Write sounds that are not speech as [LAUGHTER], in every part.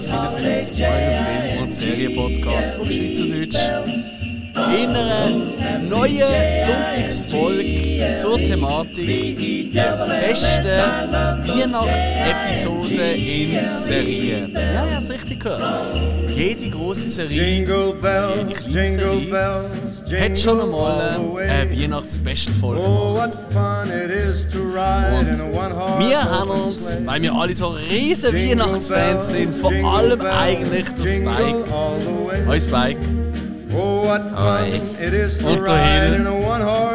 Willkommen zu Sinneswiss, eurem Film- und Serienpodcast auf Schweizerdeutsch. In einer neuen Sonntagsfolge zur Thematik der besten Weihnachtsepisode in Serien. Ja, ihr habt es richtig gehört. Jede große Serie, jede kleine Serie hat schon einmal eine way. Weihnachtsbestfolge Oh, gemacht. one-horse Wir haben uns, weil wir alle so riesen Jingle Weihnachtsfans sind, vor allem eigentlich der jingle Spike. Spike. Oh, Und der Hill.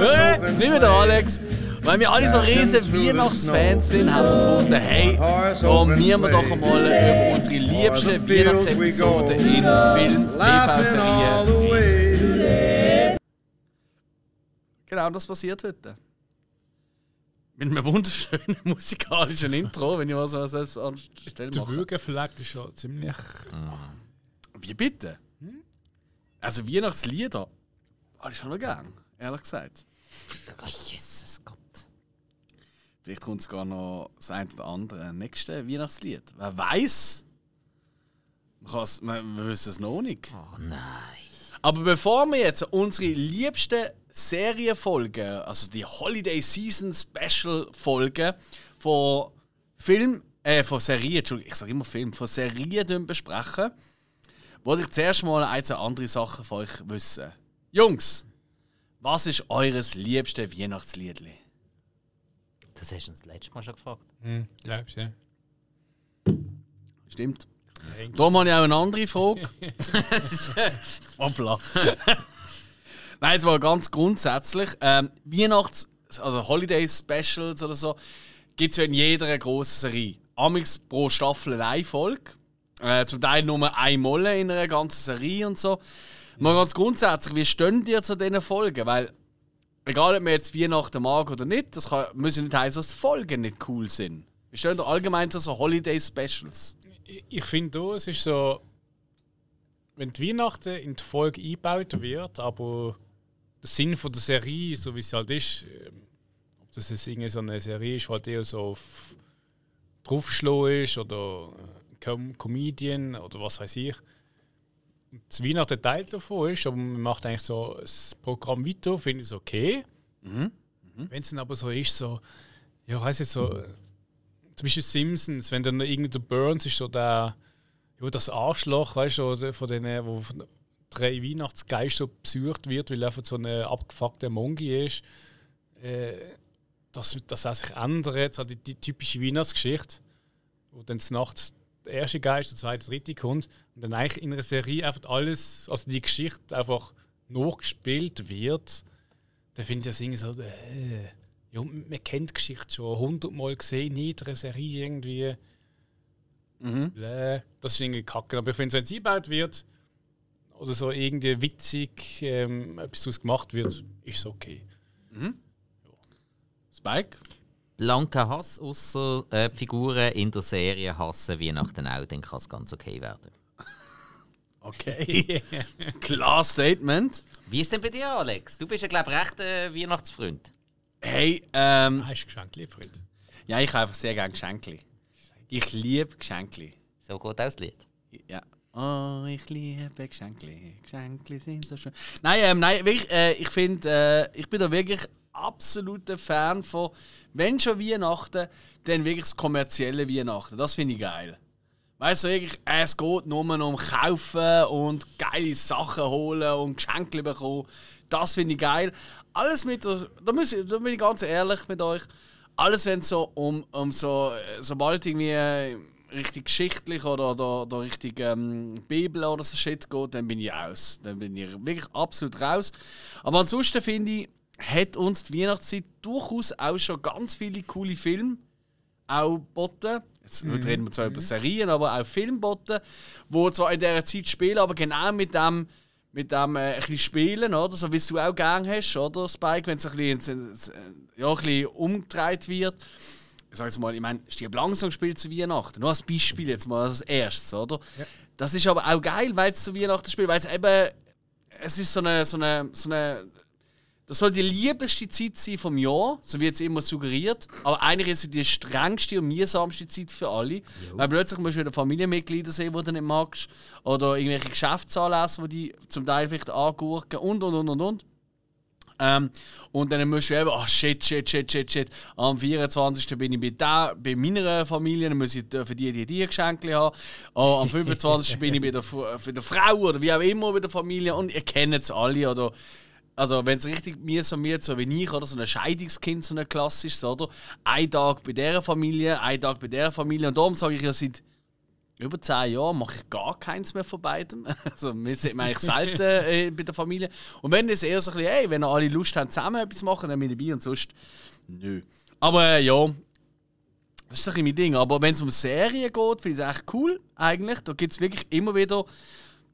Hey, wieder sleigh. Alex. Weil wir alle so riesen Weihnachtsfans sind, haben wir gefunden, hey, probieren wir doch einmal über unsere liebsten Weihnachtsepisoden in Film, TV-Serien. Genau das passiert heute. Mit einem wunderschönen [LAUGHS] musikalischen Intro, wenn ich mal so was anstelle Der mache. Würgefleck ist schon ziemlich. Wie bitte? Also Weihnachtslieder habe ich schon noch gern, ehrlich gesagt. Oh, Jesus Gott. Vielleicht kommt sogar noch das ein oder andere nächste Weihnachtslied. Wer weiß? Man, man, wir wissen es noch nicht. Oh nein. Aber bevor wir jetzt unsere liebsten Serienfolgen, also die Holiday Season Special Folgen von Film, äh, von Serien, Entschuldigung, ich sage immer Film, von Serien besprechen, wollte ich zuerst mal ein, zwei andere Sachen von euch wissen. Jungs, was ist eures liebste Weihnachtsliedli? Das hast du uns das letzte Mal schon gefragt. Hm, glaubst ja. Stimmt. Darum habe ich auch eine andere Frage. [LAUGHS] [LAUGHS] Hoppla. Nein, jetzt mal ganz grundsätzlich. Ähm, Weihnachts-, also Holiday Specials oder so, gibt es ja in jeder grossen Serie. Amix pro Staffel eine Folge. Äh, zum Teil nur einmal in einer ganzen Serie und so. Mal ganz grundsätzlich, wie stehen ihr zu diesen Folgen? Weil, egal ob man jetzt Weihnachten mag oder nicht, das kann, muss nicht heißen, dass die Folgen nicht cool sind. Wie stehen ihr allgemein zu so Holiday Specials? Ich, ich finde auch, es ist so. Wenn die Weihnachten in die Folge eingebaut wird, aber Sinn von der Serie, so wie es halt ist, ähm, ob das jetzt irgendwie so eine Serie ist, halt eher so auf draufschlagen ist oder äh, Com Comedian oder was weiß ich. Das Weihnachten Teil davon ist, aber man macht eigentlich so das Programm weiter, finde ich es okay. Wenn es dann aber so ist, so, ja, heißt jetzt so, äh, zum Beispiel Simpsons, wenn dann irgendein Burns ist so der, ja, das Arschloch, weißt du, oder von denen, wo drei Weihnachtsgeister besucht wird, weil er von so einem abgefuckten Mongi ist, äh, dass, dass er sich ändert, so die, die typische Weihnachtsgeschichte, wo dann Nacht der erste Geist, der zweite, der dritte kommt und dann eigentlich in einer Serie einfach alles, also die Geschichte einfach nachgespielt wird, dann finde ich das irgendwie so, äh, ja, man kennt die Geschichte schon hundertmal gesehen, in jeder Serie irgendwie. Bläh. Das ist irgendwie kacke. Aber ich finde, wenn es eingebaut wird oder so irgendwie witzig ähm, etwas daraus gemacht wird, ist es okay. Spike? Blanker Hass, außer äh, Figuren in der Serie hassen Weihnachten auch, dann kann es ganz okay werden. [LAUGHS] Okay. Klar Statement. Wie ist denn bei dir, Alex? Du bist ja, glaube ich, recht äh, Weihnachtsfreund. Hey, ähm, Hast du Geschenk liefert? ja, ich habe einfach sehr gerne Geschenke. Ich liebe Geschenke. So geht auch das Lied. Ja. Oh, ich liebe Geschenke. Geschenke sind so schön. Nein, ähm, nein, wirklich, äh, ich finde, äh, ich bin da wirklich absoluter Fan von, wenn schon Weihnachten, dann wirklich das kommerzielle Weihnachten. Das finde ich geil. Weißt du, wirklich, äh, es geht nur um Kaufen und geile Sachen holen und Geschenke bekommen. Das finde ich geil. Alles mit, da, muss ich, da bin ich ganz ehrlich mit euch, alles wenn es so um, um so, äh, sobald irgendwie äh, richtig geschichtlich oder, oder, oder richtig ähm, Bibel oder so Shit geht, dann bin ich aus. Dann bin ich wirklich absolut raus. Aber ansonsten finde ich, hat uns die Weihnachtszeit durchaus auch schon ganz viele coole Filme auch boten. Jetzt heute reden wir zwar über Serien, aber auch Filmboten, wo zwar in dieser Zeit spielen, aber genau mit dem, mit dem äh, ein bisschen spielen, oder? So wie du auch gerne hast, oder Spike, wenn es ein bisschen, ja, ein bisschen umgedreht wird. Ich sag jetzt mal, ich meine, Stieb langsam spielt zu Weihnachten. Nur als Beispiel jetzt mal als erstes, oder? Das ist aber auch geil, weil es zu Weihnachten spielt, weil es eben, es ist so eine, so eine, so eine das soll die liebste Zeit sein vom Jahr, so wird es immer suggeriert. Aber eigentlich ist es die strengste und mühsamste Zeit für alle. Weil plötzlich musst du wieder Familienmitglieder sehen, die du nicht magst. Oder irgendwelche Geschäftsanlässe, die die zum Teil vielleicht angurken und und und und und. Ähm, und dann musst du eben, oh shit, shit, shit, shit, shit. Am 24. bin ich bei, der, bei meiner Familie, dann muss ich für die, die, die Geschenke haben. Oh, am 25. bin ich bei der, für der Frau oder wie auch immer bei der Familie und ihr kennt es alle. Oder, also, wenn es richtig mühsam wird, so wie ich, oder so ein Scheidungskind, so ein klassisches, oder? Ein Tag bei dieser Familie, ein Tag bei dieser Familie. Und darum sage ich ja seit über zehn Jahren mache ich gar keins mehr von beidem. [LAUGHS] Also wir sind eigentlich selten äh, bei der Familie. Und wenn es eher so ein bisschen, hey, wenn alle Lust haben, zusammen etwas zu machen, dann bin ich dabei und sonst nö. Aber äh, ja, das ist ein mein Ding. Aber wenn es um Serien geht, finde ich es echt cool eigentlich. Da gibt es wirklich immer wieder,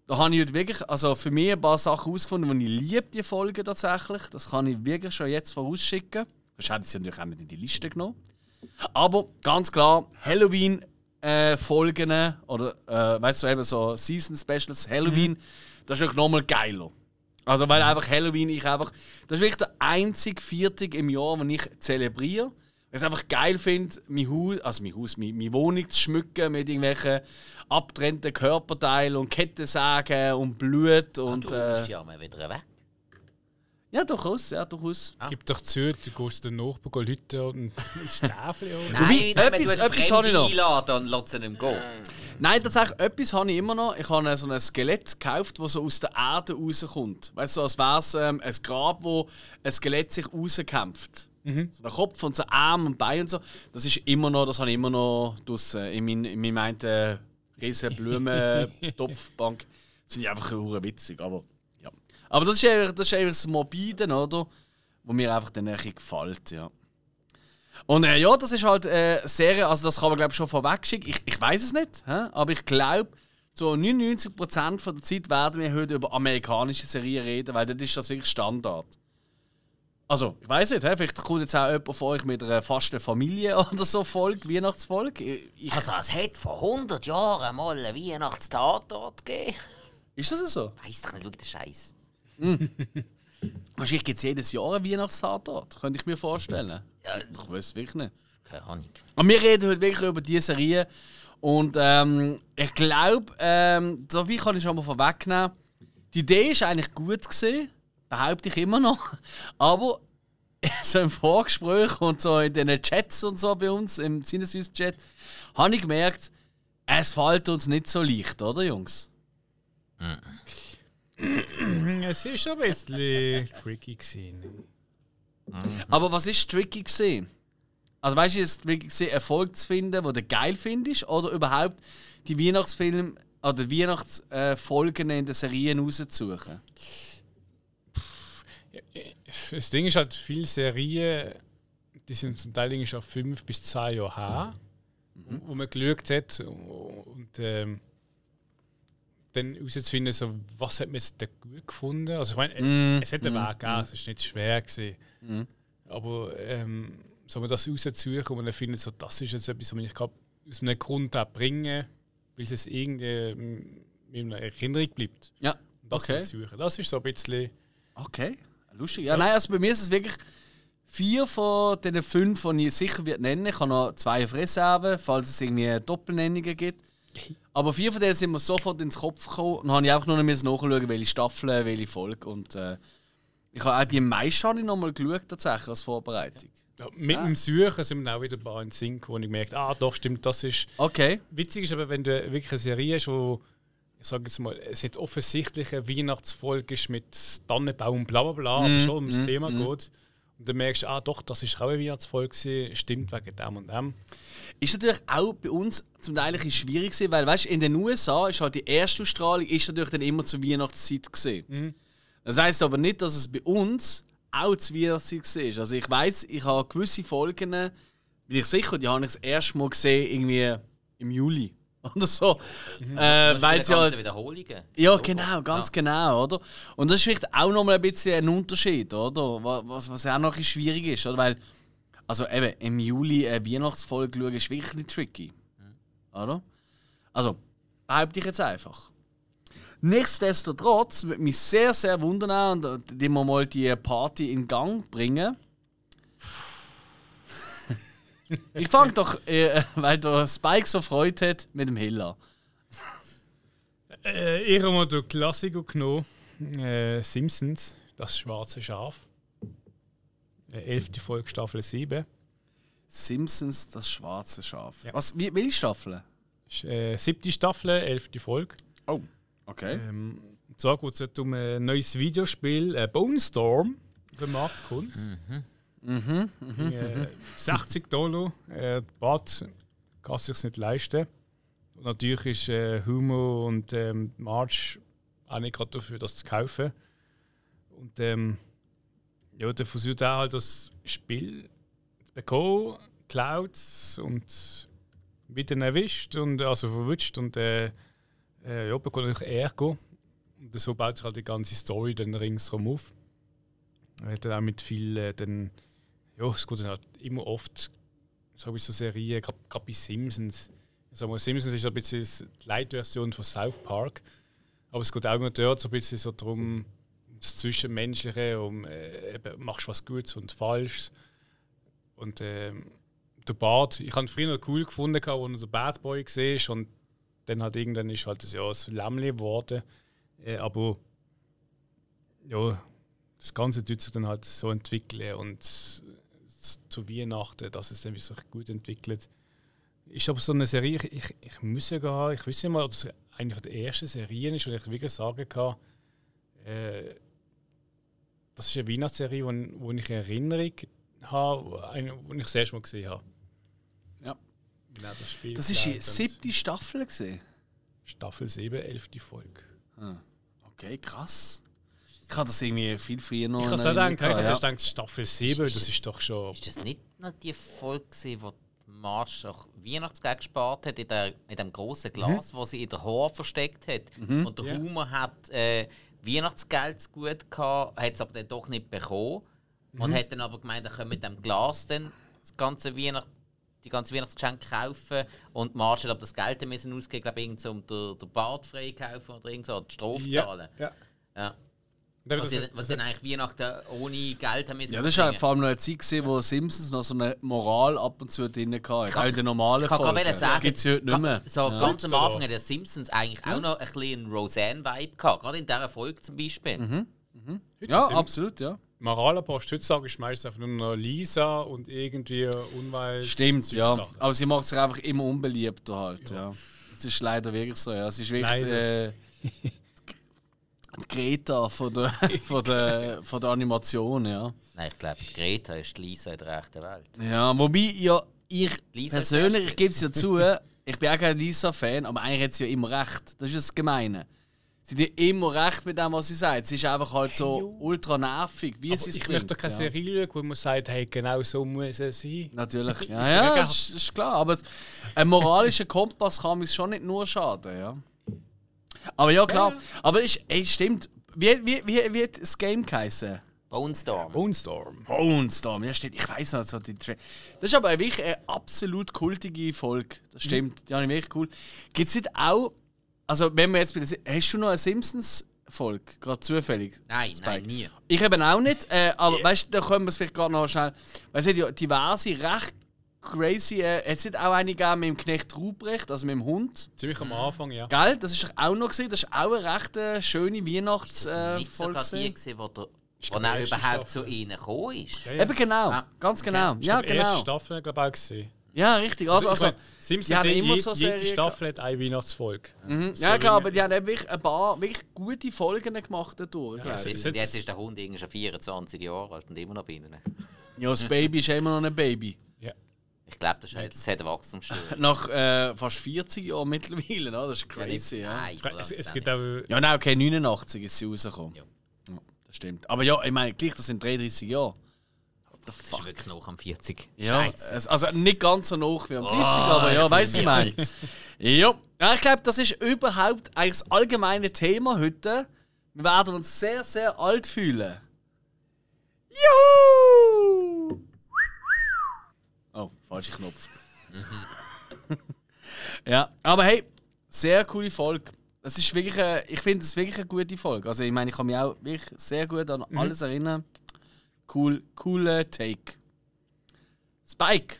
da habe ich heute wirklich, also für mich ein paar Sachen herausgefunden, die ich liebe, die Folgen tatsächlich. Das kann ich wirklich schon jetzt vorausschicken. Das hätte ich natürlich auch nicht in die Liste genommen. Aber ganz klar, Halloween äh, Folgen oder äh, weißt du eben so Season Specials Halloween, das ist natürlich nochmal geiler. Also weil einfach Halloween ich einfach das ist wirklich der einzige Viertag im Jahr, den ich zelebriere. Weil ich es einfach geil finde, mein Haus, also mein Haus, meine, meine Wohnung zu schmücken mit irgendwelchen abgetrennten Körperteilen und Kettensägen und Blut und du äh, ja mal wieder weg. Ja durchaus, ja durchaus. Gib doch zu, du gehst den Nachbarn Leute und [LAUGHS] Stäfli oder? Nein, wenn etwas- du einen etwas habe ich noch. einlädst, dann lass ihn gehen. Nein, tatsächlich, etwas habe ich immer noch. Ich habe so ein Skelett gekauft, das so aus der Erde rauskommt. Weißt du, so, als wäre es ähm, ein Grab, wo ein Skelett sich rauskämpft. So der Kopf und so Arm und Bein und so. Das ist immer noch, das habe ich immer noch draussen in, mein, in meinem einen äh, riesen [LAUGHS] Blumentopfbank. Das finde ich einfach witzig, aber ja. Aber das ist einfach das, ist einfach das Morbide, oder? Wo mir einfach dann ein gefällt, ja. Und äh, ja, das ist halt äh, eine Serie, also das kann man glaube ich schon vorweg schicken. Ich, ich weiß es nicht, hä? aber ich glaube, so 99% von der Zeit werden wir heute über amerikanische Serien reden, weil das ist das wirklich Standard. Also, ich weiß nicht, hä? vielleicht kommt jetzt auch jemand von euch mit einer fasten Familie [LAUGHS] oder so Folge, Weihnachtsfolge. Ich, Also, es hat vor 100 Jahren mal einen Weihnachtstatort gegeben. ist das so? Weiss doch nicht, schau den Scheiß. [LAUGHS] Wahrscheinlich gibt es jedes Jahr einen Weihnachtstatort, könnte ich mir vorstellen. Ja, Ich weiß wirklich nicht. keine Ahnung. Und wir reden heute wirklich über diese Serie. Und ähm, ich glaube, ähm, so wie kann ich schon mal vorwegnehmen, die Idee ist eigentlich gut gesehen, behaupte ich immer noch. [LAUGHS] Aber [LAUGHS] so im Vorgespräch und so in den Chats und so bei uns, im Sinneswiss-Chat, habe ich gemerkt, es fällt uns nicht so leicht, oder Jungs? Es ist ein bisschen tricky gewesen. Aber was ist tricky gesehen? Also weißt du, ist es tricky gesehen, Erfolg zu finden, den du geil findest, oder überhaupt die Weihnachtsfilme oder Weihnachtsfolgen in den Serien rauszusuchen? Das Ding ist halt, viele Serien, die sind zum Teil irgendwie schon fünf bis zehn Jahre her, wo man geschaut hat und ähm, dann herauszufinden, so, was hat man jetzt da gut gefunden. Also ich meine, es hat einen Weg gegeben, es ist nicht schwer gewesen. Aber ähm, soll man das raussuchen und dann findet so, das ist jetzt etwas, was ich aus einem Grund auch bringe, weil es irgendwie ähm, in einer Erinnerung bleibt. Ja, Das okay. suchen. Das ist so ein bisschen. Okay, lustig. Ja, nein, also bei mir ist es wirklich vier von den fünf, die ich sicher wird nennen. Ich habe noch zwei auf Reserve, falls es irgendwie Doppelnennungen gibt. Aber vier von denen sind mir sofort ins Kopf gekommen und habe ich einfach nur noch nachschauen, welche Staffel, welche Folge. Und äh, ich habe auch die meisten habe ich noch mal geschaut, tatsächlich als Vorbereitung. Ja, mit dem Suchen sind mir auch wieder ein paar in gekommen, wo ich gemerkt ah, doch, stimmt, das ist. Okay. Witzig ist aber, wenn du wirklich eine Serie hast, wo, ich sage jetzt mal, es nicht offensichtlich eine Weihnachtsfolge ist mit Tannenbaum, bla bla bla, aber schon ums Thema geht. Und dann merkst du, ah, doch, das ist auch eine Weihnachtsfolge, gewesen, stimmt wegen dem und dem. Ist natürlich auch bei uns zum Teil ein bisschen schwierig gewesen, weil weißt, in den USA ist halt die erste Ausstrahlung ist natürlich dann immer zur Weihnachtszeit gesehen. Das heißt aber nicht, dass es bei uns auch zur Weihnachtszeit war. Also ich weiß, ich habe gewisse Folgen, bin ich sicher, die habe ich das erste Mal gesehen irgendwie im Juli oder so, äh, weil sie halt Wiederholungen. ja, genau, ganz genau, oder? Und das ist vielleicht auch nochmal ein bisschen ein Unterschied, oder? Wa- Was, was auch noch ein bisschen schwierig ist, oder? Weil, also eben, im Juli eine Weihnachtsfolge schauen ist wirklich nicht tricky. Oder? Also, behaupte ich jetzt einfach. Nichtsdestotrotz würde mich sehr, sehr wundern und die wir mal die Party in Gang bringen. Ich fange doch, äh, [LAUGHS] weil der Spike so Freude hat, mit dem Hiller. Äh, ich habe mal den Klassiker genommen. Äh, Simpsons, das schwarze Schaf. Äh, elfte Folge, Staffel 7. Simpsons, das schwarze Schaf. Ja. Was, wie, welche Staffel? Äh, siebte Staffel, elfte Folge. Oh, okay. Ähm, und zwar geht es um ein neues Videospiel, äh, Bone Storm, auf den Markt kommt. Mhm, Äh, 60 Dollar. Äh, Bad kann sich nicht leisten. Und natürlich ist äh, Humo und ähm, Marge auch nicht gerade dafür, das zu kaufen. Und ähm, ja, der versucht auch halt das Spiel zu bekommen, Clouds und wieder erwischt und also verwutscht und äh, äh, ja, bekommt natürlich Ärger. Und so baut sich halt die ganze Story dann ringsherum auf. Er hat dann auch mit viel äh, dann, ja, es geht halt immer oft, so wie so Serien, gerade bei Simpsons. Ich sag mal, Simpsons ist so ein bisschen die Light-Version von South Park. Aber es geht auch immer dort so ein bisschen so darum, das Zwischenmenschliche, um äh, eben, machst du was Gutes und Falsches. Und ähm, der Bart, ich habe früher noch cool gefunden, als er der Bad Boy war. Und dann halt irgendwann ist halt das, ja, das Lämmli geworden. Äh, aber ja, das Ganze tut sich dann halt so entwickeln und zu Weihnachten, dass es sich gut entwickelt. Ist aber so eine Serie, ich, ich, ich muss ja gar, ich weiß nicht mal, ob das eine der ersten Serien ist, wo ich wirklich sagen kann, äh, das ist eine Weihnachtsserie, wo, wo ich eine Erinnerung habe, eine, wo ich das erste Mal gesehen habe. Ja. Genau, das Spiel Das ist die siebte Staffel gesehen. Staffel 7, 11. Folge. Okay, krass. Ich habe das irgendwie viel früher noch. Ich habe es auch gedacht, ich habe gehabt, gedacht, Staffel 7, das ist doch schon. Ist das nicht noch die Folge, gewesen, wo die Marge doch Weihnachtsgeld gespart hat in, der, in dem großen Glas, wo sie in der Haar versteckt hat? Und der Ja. Humor hat äh, Weihnachtsgeld zu gut gehabt, hat es aber dann doch nicht bekommen. Und hat dann aber gemeint, er könne mit dem Glas dann das ganze Weihnacht, die ganze Weihnachtsgeschenke kaufen. Und Marge hat aber das Geld dann müssen ausgeben, glaube ich, irgend so, um den, den Bart freikaufen oder irgend so, die Strophe zahlen. ja. Ja. Eben Was, das- sie, was dann eigentlich Weihnachten ohne Geld haben müssen. Ja, das war vor allem noch eine Zeit, gewesen, wo Simpsons noch so eine Moral ab und zu drin hatte. Auch in den normalen ich kann Folgen. Das gibt es heute nicht mehr. So Ja. ganz am? Anfang hat der Simpsons eigentlich auch noch ein bisschen einen Roseanne-Vibe gehabt. Gerade in dieser Folge zum Beispiel. Mhm. Heute Ja, absolut, ja. Moralapost heutzutage ist meistens einfach nur noch Lisa und irgendwie Unwahl. Stimmt, ja. Aber sie macht sich einfach immer unbeliebter halt, ja. Das ist leider wirklich so, ja. Es ist wirklich äh, Greta von der, [LAUGHS] von, der, von der Animation, ja. Nein, ich glaube, Greta ist die Lisa in der echten Welt. Ja, wobei, ja, ich Lisa persönlich, ich gebe es ja [LAUGHS] zu, ich bin auch kein Lisa-Fan, aber eigentlich hat sie ja immer recht. Das ist das Gemeine. Sie hat ja immer recht mit dem, was sie sagt. Sie ist einfach halt so ultra nervig, wie Aber sie es ich bringt, möchte doch keine ja. Serie schauen, wo man sagt, hey, genau so muss es sein. Natürlich, Ich [LAUGHS] ja, ja, wirklich- das ist, ist klar. Aber ein moralischer Kompass kann mir schon nicht nur schaden, ja. Aber ja, klar. Aber ist, ey, stimmt. Wie, wie, wie, wie hat das Game geheißen? Bone Storm. Bone Storm. Bonestorm, ja stimmt. Ich weiß noch, so die Tra Das ist aber wirklich eine absolut kultige Folge. Das stimmt, die habe ich wirklich cool. Gibt es nicht auch, also wenn wir jetzt bei der, hast du noch eine Simpsons-Folge, gerade zufällig? Nein, Spike? nein, nie. Ich eben auch nicht, äh, aber weißt du, da können wir es vielleicht gerade noch schnell, weil es hat ja diverse, recht crazy, äh, hat es nicht auch eine gegeben mit dem Knecht Ruprecht, also mit dem Hund? Ziemlich am Anfang, ja. Gell? Das ist doch auch noch gesehen, das ist auch eine recht äh, schöne Ist das Weihnachtsfolge. nicht sogar die, wo, der, wo er überhaupt Staffel. zu ihnen gekommen ist? Ja, ja. Eben genau, Ah, ganz genau. Ist Ja, die erste genau. Staffel, glaube ich, auch gesehen. Ja, richtig. Also, also, ich meine, Simpsons die haben hat immer je- so jede Serien Staffel hat eine Weihnachtsfolge. Mhm. Ja, klar, aber die haben wirklich ein paar wirklich gute Folgen gemacht dadurch. Ja, glaub es- ich. es- Und jetzt ist der Hund irgendwie schon 24 Jahre alt und immer noch bei ihnen. ja, das Baby ist ja immer noch ein Baby. Ja. Ich glaube, das ist jetzt das hat eine Wachstumsstörung. [LAUGHS] Nach äh, fast 40 Jahren mittlerweile, ne? das ist crazy. Ja, Nein, so Es, es ist gibt auch ja nein, okay, 89 ist sie rausgekommen. Ja. Ja, das stimmt. Aber ja, ich meine, gleich, das sind 33 Jahre. Das ist wirklich noch am 40. Ja, Scheiße. es, also nicht ganz so hoch wie am 30, Oh, aber ja, weißt du, ich meine. ja. ja, ich glaube, das ist überhaupt eigentlich das allgemeine Thema heute. Wir werden uns sehr, sehr alt fühlen. Juhu! Oh, falscher Knopf. [LAUGHS] ja, aber hey, sehr coole Folge. es ist wirklich, eine, ich finde es wirklich eine gute Folge. Also ich meine, ich kann mich auch wirklich sehr gut an alles erinnern. Cool, cooler Take. Spike,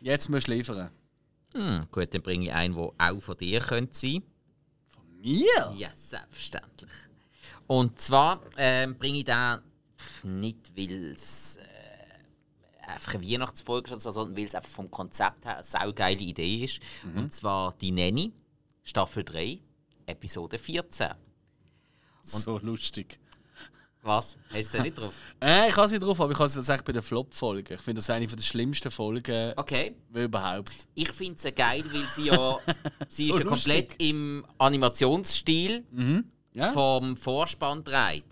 jetzt musst du liefern. Hm, gut, dann bringe ich einen, der auch von dir könnte sein Mir? Ja, selbstverständlich. Und zwar ähm, bringe ich den nicht, weil es einfach eine Weihnachtsfolge ist, sondern weil es einfach vom Konzept her eine saugeile Idee ist. Und zwar die Nanny, Staffel 3, Episode 14. So lustig. Was? Hast du da nicht drauf? [LAUGHS] Äh, ich habe sie drauf, aber ich habe sie tatsächlich bei der Flop-Folge. Ich finde das eine der schlimmsten Folgen Okay. überhaupt. Ich finde sie geil, weil sie ja, [LAUGHS] sie So ist ja komplett im Animationsstil Ja? vom Vorspann dreht.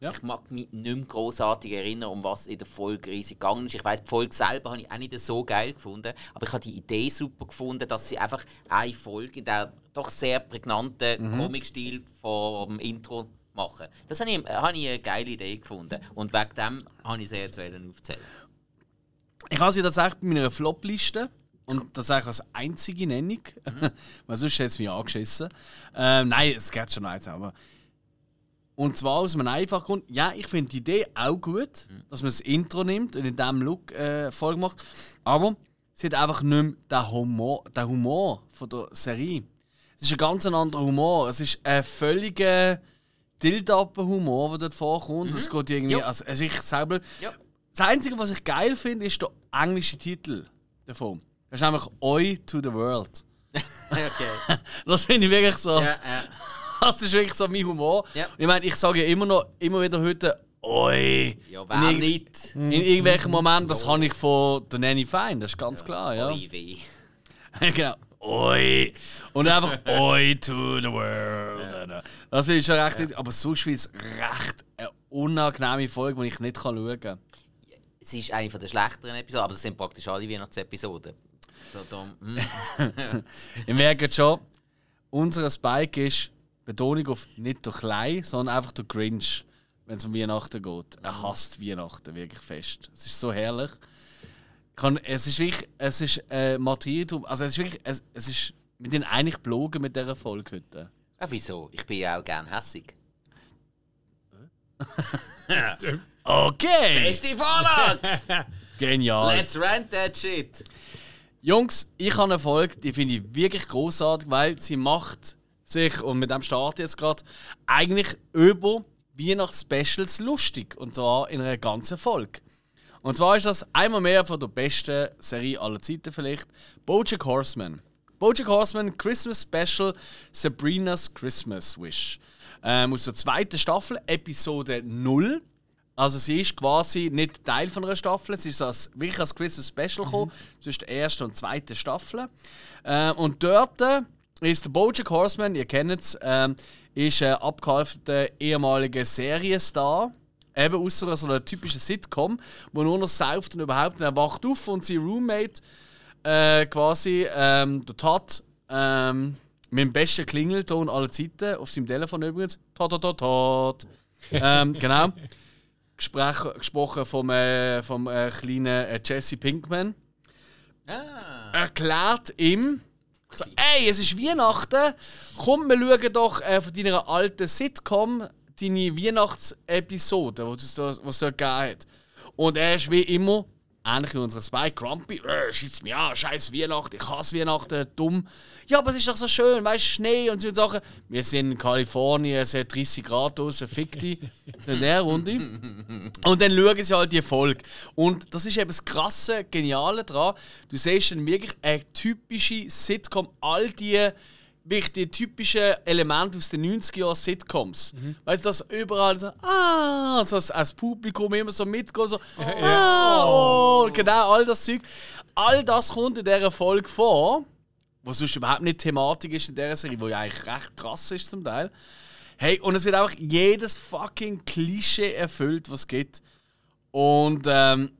Ja. Ich mag mich nicht mehr großartig erinnern, um was in der Folge riesig gegangen ist. Ich weiß, die Folge selber habe ich auch nicht so geil gefunden, aber ich habe die Idee super gefunden, dass sie einfach eine Folge in der doch sehr prägnanten Comic-Stil vom Intro machen. Das habe ich, habe ich eine geile Idee gefunden und wegen dem habe ich sie jetzt aufzählen. Ich habe sie tatsächlich bei meiner Flop-Liste. Und das eigentlich als einzige Nennung. [LAUGHS] Weil sonst hätte es mich angeschissen. Ähm, nein, es geht schon eins, aber. Und zwar aus einem einfachen Grund. Ja, ich finde die Idee auch gut, dass man das Intro nimmt und in diesem Look äh, Folge macht. Aber sie hat einfach nicht mehr den Humor, den Humor von der Serie. Es ist ein ganz anderer Humor. Es ist ein völliger Dildappen-Humor, der dort vorkommt. Es geht irgendwie. Ja. Also, also ich selber. Ja. Das Einzige, was ich geil finde, ist der englische Titel davon. Das ist nämlich Oi to the World. [LAUGHS] Okay. [LAUGHS] Das finde ich wirklich so. ja, ja. Das ist wirklich so mein Humor. Ja. Ich meine, ich sage ja immer noch, immer wieder heute Oi. Ja, in, wer irg- nicht? in irgendwelchen Momenten, das kann ich von der Nanny Fine, das ist ganz klar, ja. Oi, weh. [LAUGHS] genau. Oi. Und einfach [LAUGHS] Oi to the world. Das finde ich schon recht. Aber sonst ich es recht eine unangenehme Folge, die ich nicht kann schauen kann. Es ist eine der schlechteren Episoden, aber es sind praktisch alle Weihnachtsepisoden. Hm. [LAUGHS] Ihr merkt schon, unser Spike ist Betonung auf nicht der Klein, sondern einfach der Grinch, wenn es um Weihnachten geht. Er hasst Weihnachten wirklich fest. Es ist so herrlich. Ich Kann, es ist wirklich, es ist äh, Materie drum. Also es ist wirklich, es, es ist mit denen eigentlich blogen mit dieser Folge heute. Ah, wieso? Ich bin ja auch gern hässig. [LAUGHS] Okay! Beste Vorlage! [LAUGHS] Genial! Let's rant that shit! Jungs, ich habe eine Folge, die finde ich wirklich großartig, weil sie macht sich, und mit dem Start jetzt gerade, eigentlich über Weihnachtsspecials lustig. Und zwar in einer ganzen Folge. Und zwar ist das einmal mehr von der besten Serie aller Zeiten vielleicht, Bojack Horseman. Bojack Horseman Christmas Special Sabrina's Christmas Wish. Ähm, aus der zweiten Staffel, Episode 0. Also sie ist quasi nicht Teil von einer Staffel, sie ist als, wirklich als Christmas Special gekommen, zwischen der ersten und zweiten Staffel. Ähm, und dort äh, ist der Bojack Horseman, ihr kennt es, ähm, ist ein abgehalfter ehemaliger Serienstar. Eben aus so einer, typischen Sitcom, wo nur noch sauft und überhaupt. Und er wacht auf und sein Roommate äh, quasi, ähm, der Todd, ähm, mit dem besten Klingelton aller Zeiten, auf seinem Telefon übrigens, Todd, Todd, Todd, Todd. [LAUGHS] ähm, genau. Gespräch, gesprochen vom, äh, vom äh, kleinen äh, Jesse Pinkman. Ah. Erklärt ihm, so, ey, es ist Weihnachten, komm, wir schauen doch äh, von deiner alten Sitcom deine Weihnachtsepisode, die es da gegeben hat. Und er ist wie immer, ähnlich wie unser Spike, grumpy, äh, schießt mich an, scheiß Weihnachten, ich hasse Weihnachten, dumm. Ja, aber es ist doch so schön, weißt du, Schnee und so Sachen. Wir sind in Kalifornien, es hat 30 Grad draußen, fick dich. [LAUGHS] In der Runde. Und dann schauen sie halt die Folge. Und das ist eben das krasse, geniale daran. Du siehst dann wirklich eine typische Sitcom, all die wirklich die typischen Elemente aus den 90er Jahren Sitcoms. Weißt du, dass überall so, ah, so als, als Publikum immer so mitgeht, so, ah, oh, genau, all das Zeug. All das kommt in dieser Folge vor, was sonst überhaupt nicht Thematik ist in dieser Serie, wo ja eigentlich recht krass ist zum Teil. Hey, und es wird einfach jedes fucking Klischee erfüllt, was es gibt. Und, ähm,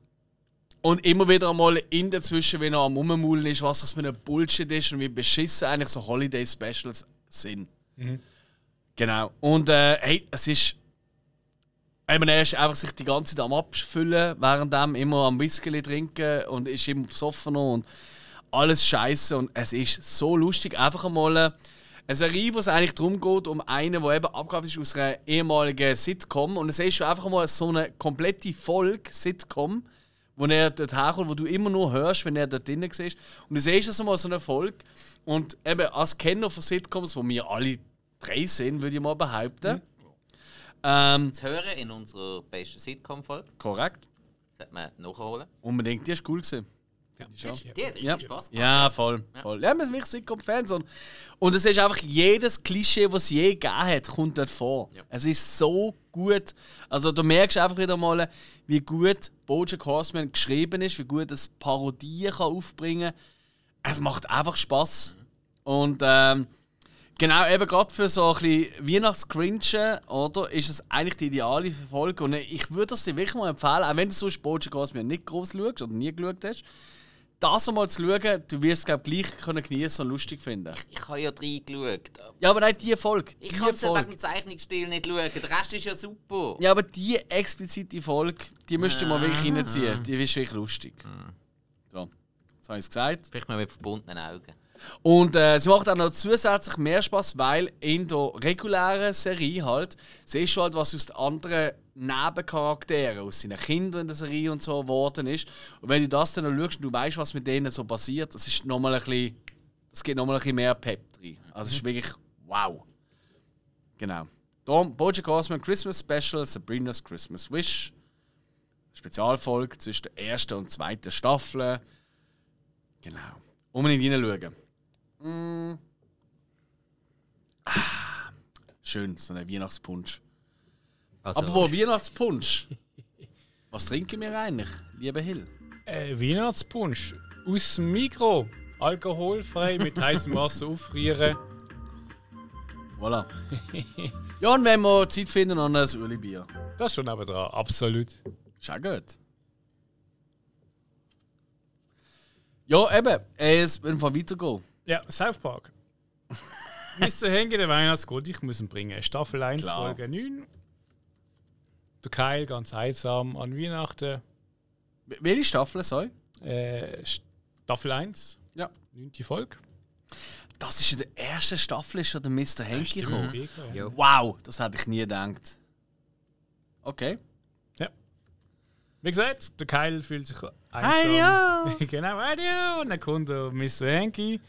und immer wieder einmal in dazwischen, wenn er am Rummulen ist, was das für ein Bullshit ist und wie beschissen eigentlich so Holiday-Specials sind. Genau. Und äh, hey, es ist. Eben, er ist einfach sich die ganze Zeit am Abfüllen, währenddem immer am Whisky trinken und ist immer besoffen und alles scheiße. Und es ist so lustig, einfach einmal. Äh, Eine Serie, wo es eigentlich darum geht, um einen, der eben abgehauen ist aus einer ehemaligen Sitcom. Und es ist schon einfach mal so eine komplette Folge Sitcom, wo er dort herkommt, wo du immer nur hörst, wenn er dort drinnen ist. Und du siehst also mal so eine Folge. Und eben als Kenner von Sitcoms, wo wir alle drei sind, würde ich mal behaupten. Ähm, Zu hören in unserer besten Sitcom-Folge. korrekt. Das hat man nachholen. Unbedingt, die ist cool gewesen. Die hat richtig Ja. Spaß gemacht. Ja, voll. voll. Ja, wir sind wirklich Sitcom-Fans. Und, und es ist einfach jedes Klischee, was es je gegeben hat, kommt dort vor. Ja. Es ist so gut. Also du merkst einfach wieder mal, wie gut Bojack Horseman geschrieben ist, wie gut es Parodien kann aufbringen kann. Es macht einfach Spaß. Und ähm, genau, eben gerade für so ein bisschen Weihnachts-Cringe, oder, ist es eigentlich die ideale Folge. Und ich würde es dir wirklich mal empfehlen, auch wenn du sonst Bojack Horseman nicht groß schaust oder nie geschaut hast, das einmal zu schauen, du wirst es glaub, gleich können genießen und lustig finden. Ich habe ja reingeschaut. Ja, aber nein, die Folge. Ich kann es ja wegen dem Zeichnungsstil nicht schauen. Der Rest ist ja super. Ja, aber die explizite Folge, die müsst ihr mal wirklich Ah. reinziehen. Die ist wirklich lustig. So, jetzt habe ich es gesagt. Vielleicht mal mit verbundenen Augen. Und äh, sie macht auch noch zusätzlich mehr Spaß, weil in der regulären Serie halt, siehst du halt, was aus den anderen Nebencharakteren, aus seinen Kindern in der Serie und so geworden ist. Und wenn du das dann noch schaust und du weißt, was mit denen so passiert, das ist nochmal ein bisschen, das geht nochmal ein bisschen mehr Pep rein. Also es ist wirklich wow. Genau. Darum, Bojack Horseman Christmas Special, Sabrina's Christmas Wish. Spezialfolge zwischen der ersten und zweiten Staffel. Genau. Unbedingt reinschauen. Mm. Ah, schön, so ein Weihnachtspunsch. Also, Apropos Weihnachtspunsch. Was trinken wir eigentlich, lieber Hill? Äh, Weihnachtspunsch. Aus dem Mikro. Alkoholfrei mit [LAUGHS] heißem Wasser auffrieren. Voilà. ja, und wenn wir Zeit finden, dann ein Öli-Bier. Das ist schon aber dran. Absolut. Ist auch gut. Ja, eben. Es wird einfach weitergehen. Ja, South Park. [LAUGHS] Mr. Henke, der Weihnachtsgott, ich muss ihn bringen. Staffel 1, Klar. Folge 9. Der Keil, ganz einsam an Weihnachten. Welche Staffel soll? Äh, Staffel 1, Ja. 9. Folge. Das ist in der ersten Staffel schon der Mr. Henke gekommen. Ja. Ja. Wow, das hätte ich nie gedacht. Okay. Wie gesagt, der Keil fühlt sich einsam. ja. [LAUGHS] genau, Adio. Und dann kommt der Mr. Henke.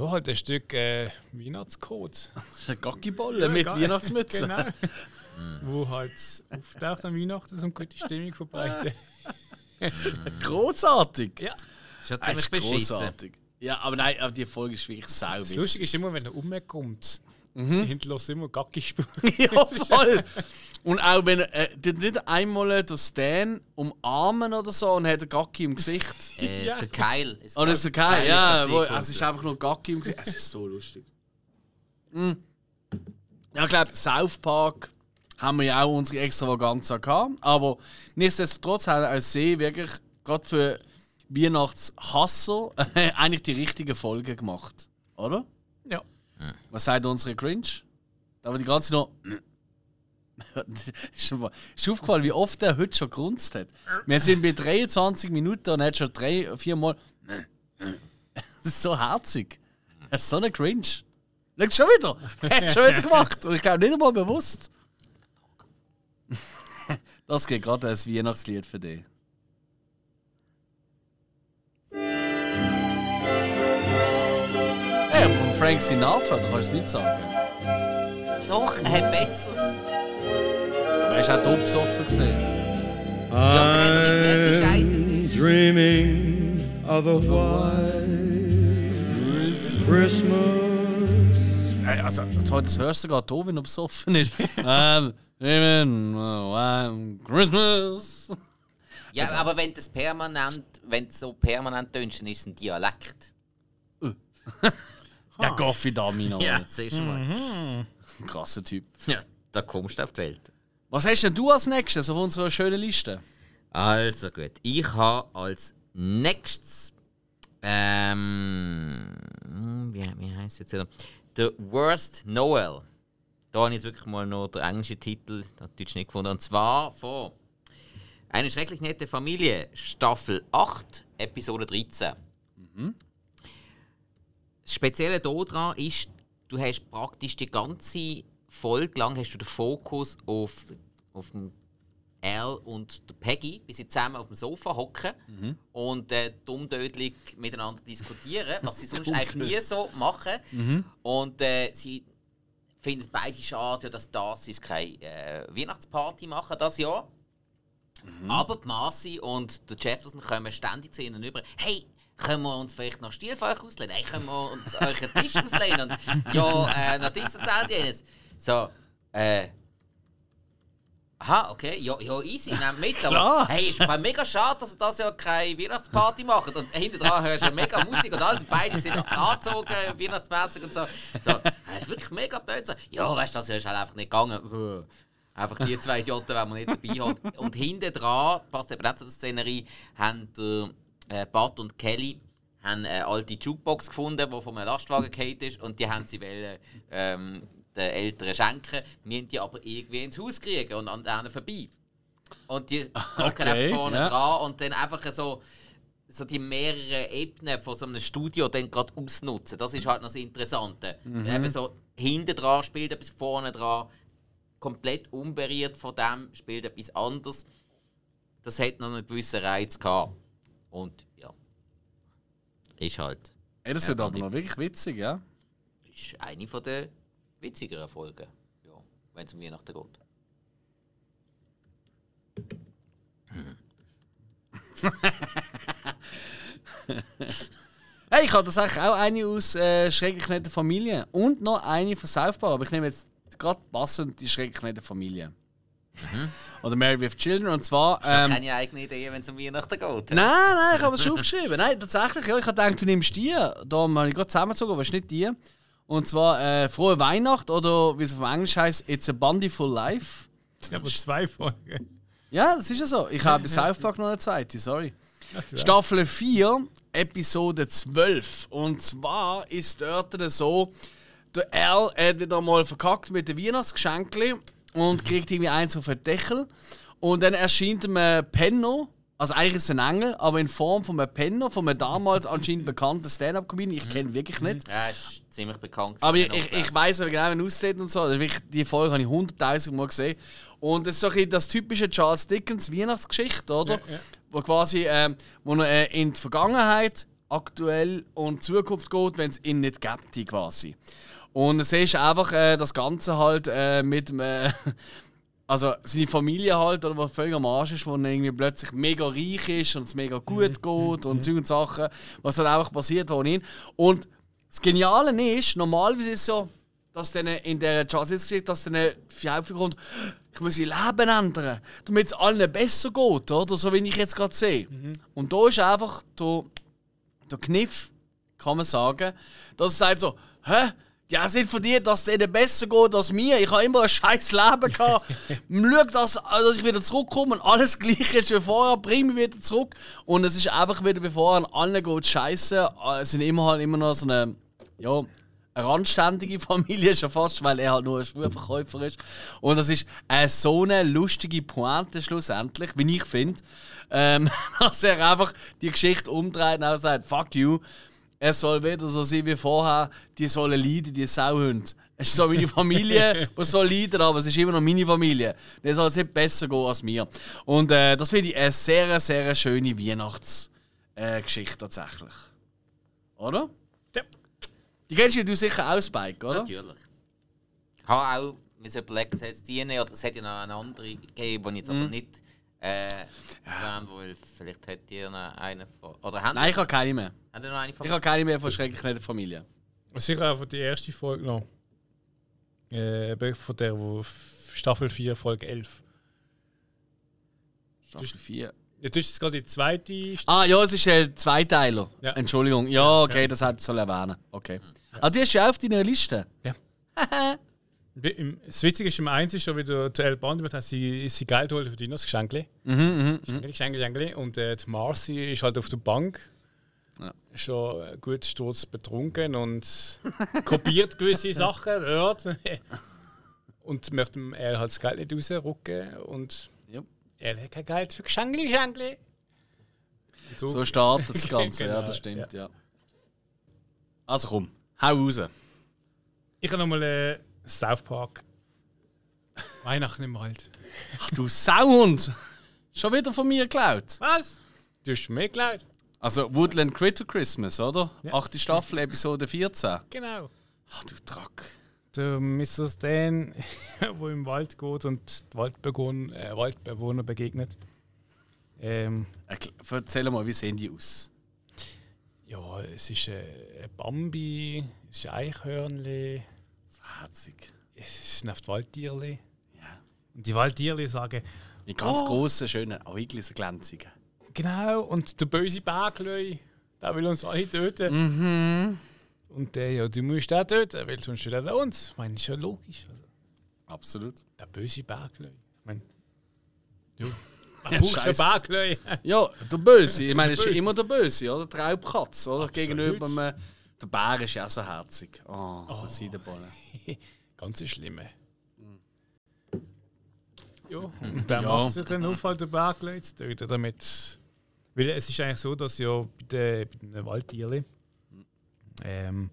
Ja, halt ein Stück äh, Weihnachtscode. Das [LAUGHS] ist ein Gockibolle mit geil. Weihnachtsmütze. Genau. [LAUGHS] Wo halt auftaucht an Weihnachten so eine gute Stimmung verbreitet. [LAUGHS] Großartig. ja. ist ja Das ziemlich ist großartig. Ja, aber nein, aber die Folge ist wirklich sau Das Lustige ist immer, wenn er umkommt, Mhm. hinterlässt immer Gackispur. [LAUGHS] ja, voll. [LAUGHS] Und auch wenn er äh, der nicht einmal den Stan umarmen oder so und hat einen Gacki im Gesicht. Äh, [LAUGHS] Ja. Der Keil. Ist Oh, das ist der Kai, Keil ja. das Wo, Sequel. es ist einfach nur Gacki im Gesicht. Es ist so lustig. Mm. Ja, ich glaube, South Park haben wir ja auch unsere Extravaganza gehabt. Aber nichtsdestotrotz haben auch sie wirklich gerade für Weihnachtshasser eigentlich die richtige Folge gemacht. Oder? Was sagt unsere Cringe? Da war die ganze noch. [LAUGHS] ist ist aufgefallen, wie oft er heute schon grunzt hat. Wir sind bei 23 Minuten und er hat schon drei, vier Mal. Das [LAUGHS] ist so herzig. Er ist so eine Cringe. Schau schon wieder. Er hat schon wieder gemacht. Und ich glaube nicht einmal bewusst. [LAUGHS] Das geht gerade als Weihnachtslied für dich. Hey, aber von Frank Sinatra, da kannst du es nicht sagen. Doch, er hat Besseres. Aber er ist auch top besoffen gesehen. Ja, ist. Dreaming of a white Christmas. Hey, also, das hörst du sogar da, wenn er besoffen ist. ähm, Amen, uh, Christmas. Ja, aber wenn das permanent, wenn du so permanent tönst, dann ist es ein Dialekt. [LAUGHS] Ja, Goffi Damino. Ja, siehst du mal. Krasser Typ. Ja, da kommst du auf die Welt. Was hast denn du als nächstes auf unserer schönen Liste? Also gut, ich habe als nächstes ähm, wie, wie heißt jetzt wieder? The Worst Noel. Da habe ich jetzt wirklich mal noch den englischen Titel, den Deutsch nicht gefunden. Und zwar von Eine schrecklich nette Familie, Staffel 8, Episode 13. Das Spezielle daran ist, du hast praktisch die ganze Folge lang hast du den Fokus auf, auf den Al und der Peggy, wie sie zusammen auf dem Sofa hocken und äh, dummdödelig miteinander diskutieren, was sie [LAUGHS] sonst eigentlich nie so machen. Und äh, sie finden es beide schade, dass Darcys keine äh, Weihnachtsparty machen das Jahr. Aber die Marcy und der Jefferson kommen ständig zu ihnen über. Hey, können wir uns vielleicht noch Stil für euch auslehnen? Hey, können wir uns euch einen Tisch auslehnen? Und ja, äh, noch dies und das und jenes. So, äh. Aha, okay, ja, ja easy, nehmt mit. Aber hey, ist voll mega schade, dass ihr das ja keine Weihnachtsparty macht. Und hinten dran hörst du mega Musik und alles. Beide sind angezogen, weihnachtsmäßig und so. so das ist wirklich mega blöd. So, ja, weißt du, das ist halt einfach nicht gegangen. Einfach die zwei Idioten, wenn man nicht dabei hat. Und hinten dran, passt eben auch zu der Szenerie, haben äh, Bart und Kelly haben eine alte Jukebox gefunden, die von einem Lastwagen gefallen ist. Und die haben sie wollen, ähm, den Eltern schenken. Haben die aber irgendwie ins Haus kriegen und an denen vorbei. Und die [LAUGHS] hocken Okay, einfach vorne ja. dran und dann einfach so, so die mehreren Ebenen von so einem Studio dann gerade ausnutzen. Das ist halt noch das Interessante. Eben so, hinten dran spielt etwas, vorne dran komplett unberührt von dem, spielt etwas anderes. Das hat noch einen gewissen Reiz gehabt. Und ja, ist halt Ey, das wird aber noch wirklich witzig, ja? ist eine von der witzigeren Folgen, ja, wenn es um Weihnachten geht. [LAUGHS] Hey, ich habe tatsächlich auch eine aus äh, Schrecklich nette Familie und noch eine von Park, aber ich nehme jetzt gerade passend die Schrecklich nette Familie. Oder Mary with Children und zwar. Ich habe Ähm, keine eigene Idee, wenn es um Weihnachten geht. nein, nein, ich habe es schon aufgeschrieben. Nein, tatsächlich, ja, ich habe gedacht, du nimmst die. Da habe ich gerade zusammengezogen, aber es ist nicht die. Und zwar äh, Frohe Weihnacht oder wie es auf Englisch heißt, It's a Bountiful Life. Ja, aber zwei Folgen. Ja, das ist ja so. Ich habe [LAUGHS] bei South Park noch eine zweite, sorry. Staffel 4, Episode 12. Und zwar ist dort so, der Al hat wieder mal verkackt mit den Weihnachtsgeschenken und kriegt irgendwie eins auf den Deckel. Und dann erscheint ihm ein Penno, also eigentlich ist es ein Engel, aber in Form von einem Penno, von einem damals anscheinend bekannten Stand-Up-Comedian. Ich kenne ihn wirklich nicht. Ja, ist ziemlich bekannt. Aber ich, ich, ich weiß aber genau, wie er aussieht und so. Also wirklich, die Folge habe ich hunderttausend Mal gesehen. Und das ist so ein bisschen das typische Charles Dickens Weihnachtsgeschichte, oder? Ja, ja. Wo quasi, ähm, wo er äh, in die Vergangenheit, aktuell und Zukunft geht, wenn es ihn nicht gibt, die quasi. Und es ist einfach äh, das Ganze halt äh, mit äh, [LAUGHS] also seine Familie halt, oder was völlig am Arsch ist, wo er irgendwie plötzlich mega reich ist und es mega gut geht und Zeug und Sachen, was dann einfach passiert ohne ihn. Und das Geniale ist, normalerweise ist es so, dass dann in der Justice-Geschichte, dass dann die Hauptfigur kommt, ich muss ihr Leben ändern, damit es allen besser geht, oder? So wie ich jetzt gerade sehe. Und da ist einfach der, der Kniff, kann man sagen, dass es sagt so, hä? Ja, es sind verdient, dass es ihnen besser geht als mir. Ich habe immer ein scheiß Leben [LAUGHS] gehabt. Schau, dass, dass ich wieder zurückkomme und alles gleich ist wie vorher. Bring mich wieder zurück. Und es ist einfach wieder wie vorher. An allen geht scheiße. Es sind immer halt immer noch so eine, ja, eine randständige [LAUGHS] Familie schon fast, weil er halt nur ein Schuhverkäufer ist. Und das ist äh, so eine lustige Pointe schlussendlich, wie ich finde, ähm, [LAUGHS] dass er einfach die Geschichte umdreht und auch sagt, fuck you, er soll wieder so sein wie vorher, die sollen leiden, die Sauhunde. Es ist so meine Familie, [LAUGHS] die soll leiden, aber es ist immer noch meine Familie. Der soll es nicht besser gehen als mir. Und äh, das finde ich eine sehr, sehr schöne Weihnachtsgeschichte äh, tatsächlich. Oder? Ja. Die kennst du sicher auch, Spike, oder? Natürlich. Ich habe auch mir so überlegt, es hat die oder es hat ja noch eine andere gegeben, die ich jetzt aber Mhm. nicht äh, erwähnt, weil vielleicht hat ihr noch eine von. Oder haben Nein, ich habe keine mehr. habt ihr noch eine von? Ich habe keine mehr von Schrecklich nicht Familie. Sicher auch von der ersten Folge noch. Äh, eben von der, wo Staffel 4, Folge 11. Staffel 4. Jetzt ist jetzt gerade die zweite St- Ah, ja, es ist ein Zweiteiler. Ja. Entschuldigung. Ja, okay, das hätte ich erwähnen. Okay. Ah, die hast du ja auf deiner Liste. Im- [LAUGHS] Das Witzige ist, im 1 ist schon wieder zu El Band, hat sie, sie Geld holen für die das Geschenkli. Mhm, mhm. Geschenkli, Geschenkli, Geschenkli. Und äh, die Marcy ist halt auf der Bank. Ja. Schon gut sturz betrunken und [LAUGHS] kopiert gewisse Sachen dort. [LAUGHS] und möchte er halt das Geld nicht rausrücken. Und Ja. er hat kein Geld für Geschenkli, Geschenkli. Und So startet das [LAUGHS] Ganze, ja, Genau, das stimmt, ja. Also komm, hau raus. Ich habe nochmal äh, South Park. Weihnachten im Wald. Ach du Sauhund! Schon wieder von mir geklaut. Was? Du hast mir geklaut? Also Woodland Critter Christmas, oder? Ja. Achte Staffel, Episode 14. Genau. Ach du Track. Der Mr. Stan, der [LAUGHS] im Wald geht und Waldbewohner, äh, Waldbewohner begegnet. Ähm, Erzähl mal, wie sehen die aus? ja, es ist äh, ein Bambi, es ist ein Eichhörnli, herzig. es sind oft Waldtierli. Ja. Und die Waldtierli sagen, Die ganz Oh. grossen, schönen, auch so glänzigen. genau, und der böse Berglöi, der will uns alle töten. Mhm. Und der, ja, du musst den töten, weil sonst tötet er uns. Ich meine, ist ja logisch. Also, Absolut. der böse Berglöi. Ich meine, du, [LAUGHS] man Ja, braucht einen scheiß. Berglöi. Ja, der Böse. Ich meine, es ist immer der Böse, oder? Der Raubkatz, oder? Absolut. Gegenüber einem. Der Bär ist ja auch so herzig. Oh, oh. Seidenbohnen. [LAUGHS] Ganz schlimme. Ja, und der Ja. macht sich einen Aufhalt der Berglöi zu töten, damit. Weil es ist eigentlich so, dass ja bei den, bei den Waldtieren. Ähm,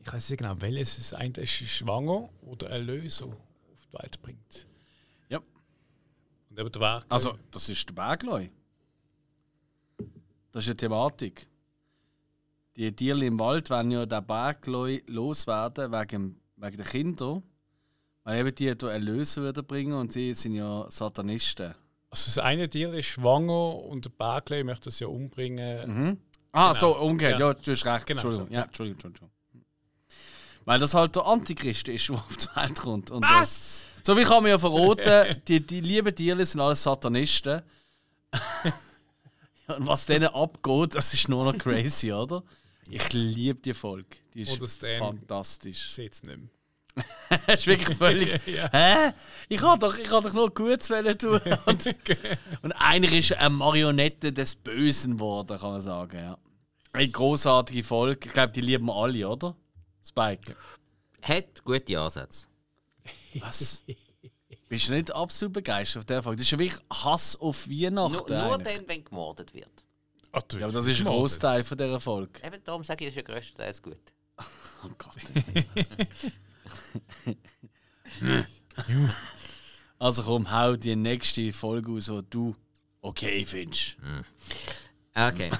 ich weiß nicht genau, welches es eigentlich ist schwanger oder eine Lösung auf die Welt bringt. Ja. Und eben der Berglöi. Also, das ist der Bergleu. Das ist eine Thematik. Die Tiere im Wald wollen ja den Bergleu loswerden wegen, wegen der Kinder. Weil eben die hier Erlösung würden bringen und sie sind ja Satanisten. Also das eine Tier ist schwanger und der Berglöi möchte es ja umbringen. Mhm. Ah, Genau. so, umgekehrt. Ja. Ja. du hast recht. Genau Entschuldigung. so, Ja. Entschuldigung, Entschuldigung. Weil das halt der Antichrist ist, [LAUGHS] der auf die Welt kommt. Und, äh, Was? So wie kann man ja [LAUGHS] verraten, die, die lieben Tiere sind alles Satanisten. [LAUGHS] ja, und was denen abgeht, das ist nur noch crazy, oder? Ich liebe die Folge. Die ist Oder Stan. fantastisch. Ich sehe es nicht mehr. [LAUGHS] Es ist wirklich völlig. [LAUGHS] Ja. Hä? Ich kann doch, ich kann doch nur Gutes tun. [LAUGHS] Und, und einer ist eine Marionette des Bösen geworden, kann man sagen. Ja. Eine großartige Folge. Ich glaube, die lieben wir alle, oder? Spike. Hat gute Ansätze. Was? Bist du nicht absolut begeistert auf der Folge? Das ist ja wirklich Hass auf Weihnachten. Nur, nur dann, wenn gemordet wird. Du Ja, aber das ist ein. Großteil von dieser Folge. Eben darum sage ich, das ist ja größtenteils gut. Oh Gott. [LAUGHS] [LAUGHS] also komm, hau die nächste Folge aus, die du okay findest. Okay.